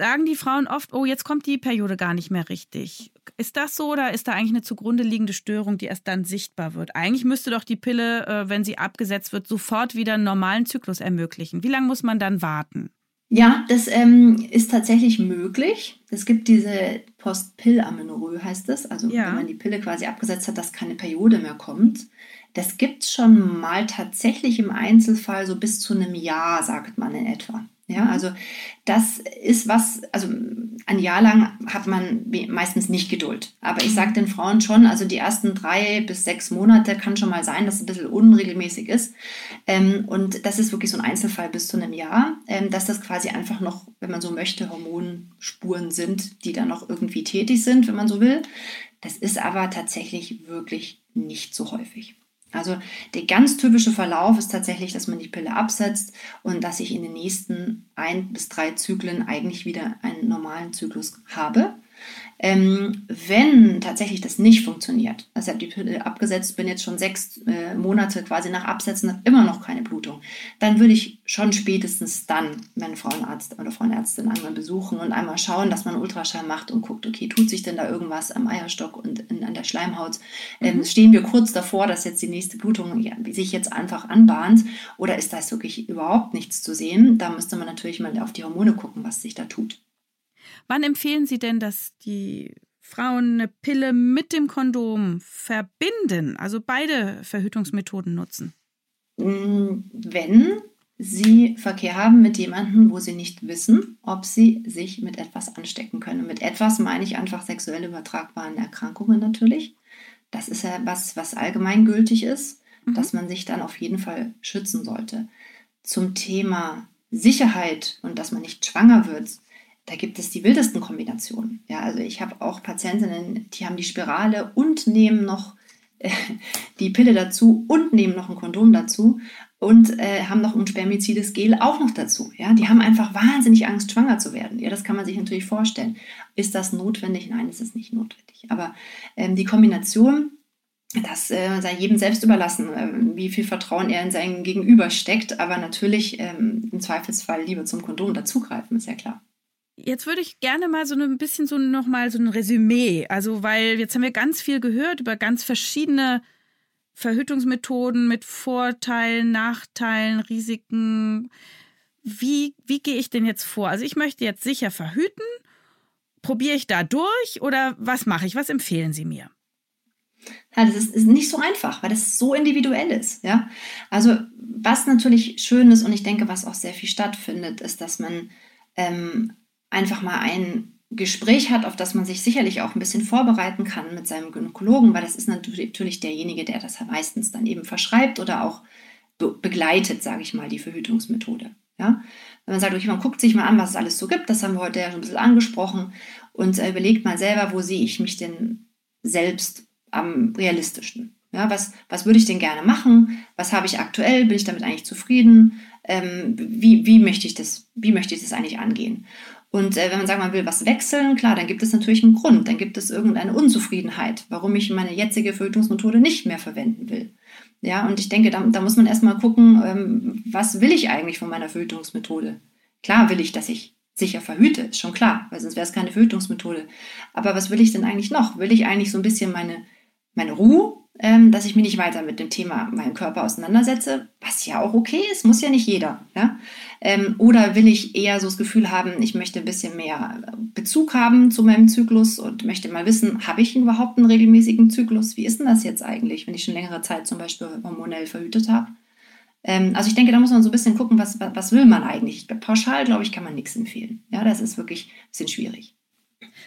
Sagen die Frauen oft, oh, jetzt kommt die Periode gar nicht mehr richtig. Ist das so oder ist da eigentlich eine zugrunde liegende Störung, die erst dann sichtbar wird? Eigentlich müsste doch die Pille, äh, wenn sie abgesetzt wird, sofort wieder einen normalen Zyklus ermöglichen. Wie lange muss man dann warten? Ja, das ähm, ist tatsächlich möglich. Es gibt diese Post-Pill-Amenorrhoe, heißt es. Also ja. wenn man die Pille quasi abgesetzt hat, dass keine Periode mehr kommt. Das gibt es schon mal tatsächlich im Einzelfall so bis zu einem Jahr, sagt man in etwa. Ja, mhm. also das ist was, also ein Jahr lang hat man meistens nicht Geduld. Aber ich sage mhm. den Frauen schon, also die ersten drei bis sechs Monate kann schon mal sein, dass es ein bisschen unregelmäßig ist. Ähm, und das ist wirklich so ein Einzelfall bis zu einem Jahr, ähm, dass das quasi einfach noch, wenn man so möchte, Hormonspuren sind, die dann noch irgendwie tätig sind, wenn man so will. Das ist aber tatsächlich wirklich nicht so häufig. Also der ganz typische Verlauf ist tatsächlich, dass man die Pille absetzt und dass ich in den nächsten ein bis drei Zyklen eigentlich wieder einen normalen Zyklus habe. Ähm, wenn tatsächlich das nicht funktioniert, also ich habe die Pille abgesetzt, bin jetzt schon sechs äh, Monate quasi nach Absetzen, habe immer noch keine Blutung, dann würde ich schon spätestens dann meinen Frauenarzt oder Frauenärztin einmal besuchen und einmal schauen, dass man Ultraschall macht und guckt, okay, tut sich denn da irgendwas am Eierstock und in, an der Schleimhaut? Ähm, mhm. Stehen wir kurz davor, dass jetzt die nächste Blutung ja, sich jetzt einfach anbahnt oder ist da wirklich überhaupt nichts zu sehen? Da müsste man natürlich mal auf die Hormone gucken, was sich da tut. Wann empfehlen Sie denn, dass die Frauen eine Pille mit dem Kondom verbinden, also beide Verhütungsmethoden nutzen? Mm, wenn sie Verkehr haben mit jemandem, wo sie nicht wissen, ob sie sich mit etwas anstecken können. Mit etwas meine ich einfach sexuell übertragbaren Erkrankungen natürlich. Das ist ja was, was allgemeingültig ist, mhm. dass man sich dann auf jeden Fall schützen sollte. Zum Thema Sicherheit und dass man nicht schwanger wird, da gibt es die wildesten Kombinationen. Ja, also ich habe auch Patientinnen, die haben die Spirale und nehmen noch äh, die Pille dazu und nehmen noch ein Kondom dazu und äh, haben noch ein spermizides Gel auch noch dazu. Ja, die haben einfach wahnsinnig Angst, schwanger zu werden. Ja, das kann man sich natürlich vorstellen. Ist das notwendig? Nein, es ist nicht notwendig. Aber ähm, die Kombination das äh, sei jedem selbst überlassen, äh, wie viel Vertrauen er in sein Gegenüber steckt. Aber natürlich ähm, im Zweifelsfall lieber zum Kondom dazugreifen, ist ja klar. Jetzt würde ich gerne mal so ein bisschen so nochmal so ein Resümee. Also, weil jetzt haben wir ganz viel gehört über ganz verschiedene Verhütungsmethoden mit Vorteilen, Nachteilen, Risiken. Wie, wie gehe ich denn jetzt vor? Also, ich möchte jetzt sicher verhüten. Probiere ich da durch oder was mache ich? Was empfehlen Sie mir? Ja, das ist, ist, nicht so einfach, weil das so individuell ist. Ja? Also, was natürlich schön ist und ich denke, was auch sehr viel stattfindet, ist, dass man ähm, einfach mal ein Gespräch hat, auf das man sich sicherlich auch ein bisschen vorbereiten kann mit seinem Gynäkologen, weil das ist natürlich derjenige, der das meistens dann eben verschreibt oder auch be begleitet, sage ich mal, die Verhütungsmethode. Ja? Wenn man sagt, okay, man guckt sich mal an, was es alles so gibt, das haben wir heute ja schon ein bisschen angesprochen und äh, überlegt mal selber, wo sehe ich mich denn selbst am realistischsten. Ja, was, was würde ich denn gerne machen? Was habe ich aktuell? Bin ich damit eigentlich zufrieden? Ähm, wie, wie, möchte ich das, wie möchte ich das eigentlich angehen? Und äh, wenn man sagt, man will was wechseln, klar, dann gibt es natürlich einen Grund, dann gibt es irgendeine Unzufriedenheit, warum ich meine jetzige Verhütungsmethode nicht mehr verwenden will. Ja, und ich denke, da, da muss man erstmal gucken, ähm, was will ich eigentlich von meiner Verhütungsmethode? Klar will ich, dass ich sicher verhüte, ist schon klar, weil sonst wäre es keine Verhütungsmethode. Aber was will ich denn eigentlich noch? Will ich eigentlich so ein bisschen meine, meine Ruhe ähm, dass ich mich nicht weiter mit dem Thema meinem Körper auseinandersetze, was ja auch okay ist, muss ja nicht jeder. Ja? Ähm, oder will ich eher so das Gefühl haben, ich möchte ein bisschen mehr Bezug haben zu meinem Zyklus und möchte mal wissen, habe ich überhaupt einen regelmäßigen Zyklus? Wie ist denn das jetzt eigentlich, wenn ich schon längere Zeit zum Beispiel hormonell verhütet habe? Ähm, also ich denke, da muss man so ein bisschen gucken, was, was will man eigentlich. Pauschal, glaube ich, kann man nichts empfehlen. Ja, das ist wirklich ein bisschen schwierig.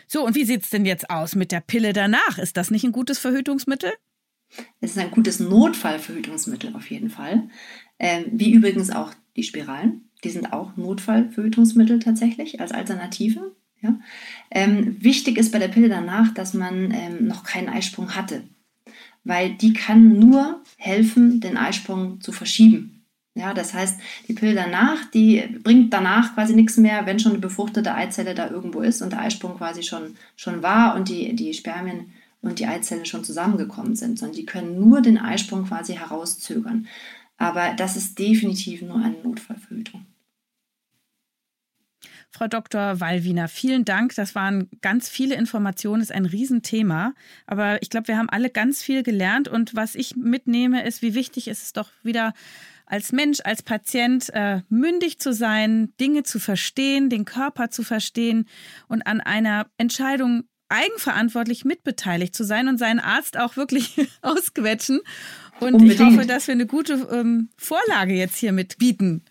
So, und wie sieht es denn jetzt aus mit der Pille danach? Ist das nicht ein gutes Verhütungsmittel? Es ist ein gutes Notfallverhütungsmittel auf jeden Fall. Ähm, wie übrigens auch die Spiralen. Die sind auch Notfallverhütungsmittel tatsächlich als Alternative. Ja? Ähm, wichtig ist bei der Pille danach, dass man ähm, noch keinen Eisprung hatte, weil die kann nur helfen, den Eisprung zu verschieben. Ja, das heißt, die Pille danach, die bringt danach quasi nichts mehr, wenn schon eine befruchtete Eizelle da irgendwo ist und der Eisprung quasi schon, schon war und die, die Spermien und die Eizelle schon zusammengekommen sind, sondern die können nur den Eisprung quasi herauszögern. Aber das ist definitiv nur eine Notfallverhütung. Frau Dr. Wallwiener, vielen Dank. Das waren ganz viele Informationen, ist ein Riesenthema. Aber ich glaube, wir haben alle ganz viel gelernt. Und was ich mitnehme, ist, wie wichtig ist es doch wieder als Mensch, als Patient äh, mündig zu sein, Dinge zu verstehen, den Körper zu verstehen und an einer Entscheidung eigenverantwortlich mitbeteiligt zu sein und seinen Arzt auch wirklich ausquetschen. Und Unbedingt. ich hoffe, dass wir eine gute ähm, Vorlage jetzt hier mitbieten.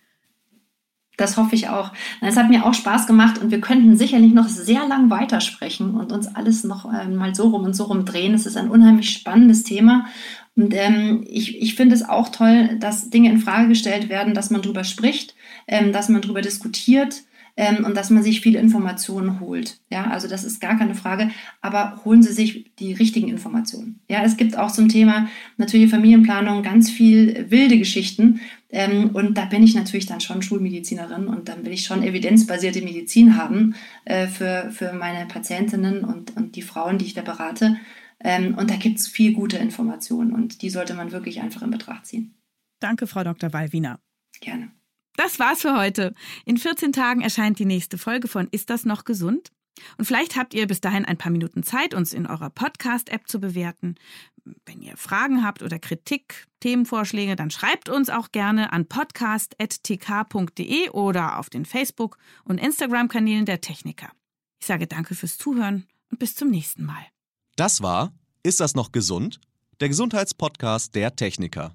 Das hoffe ich auch. Es hat mir auch Spaß gemacht und wir könnten sicherlich noch sehr lang weitersprechen und uns alles noch äh, mal so rum und so rum drehen. Es ist ein unheimlich spannendes Thema und ähm, ich, ich finde es auch toll, dass Dinge in Frage gestellt werden, dass man darüber spricht, ähm, dass man darüber diskutiert ähm, und dass man sich viele Informationen holt. Ja, also das ist gar keine Frage, aber holen Sie sich die richtigen Informationen. Ja, es gibt auch zum Thema natürliche Familienplanung ganz viel wilde Geschichten ähm, und da bin ich natürlich dann schon Schulmedizinerin und dann will ich schon evidenzbasierte Medizin haben äh, für, für meine Patientinnen und, und die Frauen, die ich da berate. Ähm, und da gibt es viel gute Informationen und die sollte man wirklich einfach in Betracht ziehen. Danke, Frau Dr. Wallwiener. Gerne. Das war's für heute. In 14 Tagen erscheint die nächste Folge von Ist das noch gesund? Und vielleicht habt ihr bis dahin ein paar Minuten Zeit, uns in eurer Podcast-App zu bewerten. Wenn ihr Fragen habt oder Kritik, Themenvorschläge, dann schreibt uns auch gerne an podcast.tk.de oder auf den Facebook- und Instagram-Kanälen der Techniker. Ich sage danke fürs Zuhören und bis zum nächsten Mal. Das war Ist das noch gesund? Der Gesundheitspodcast der Techniker.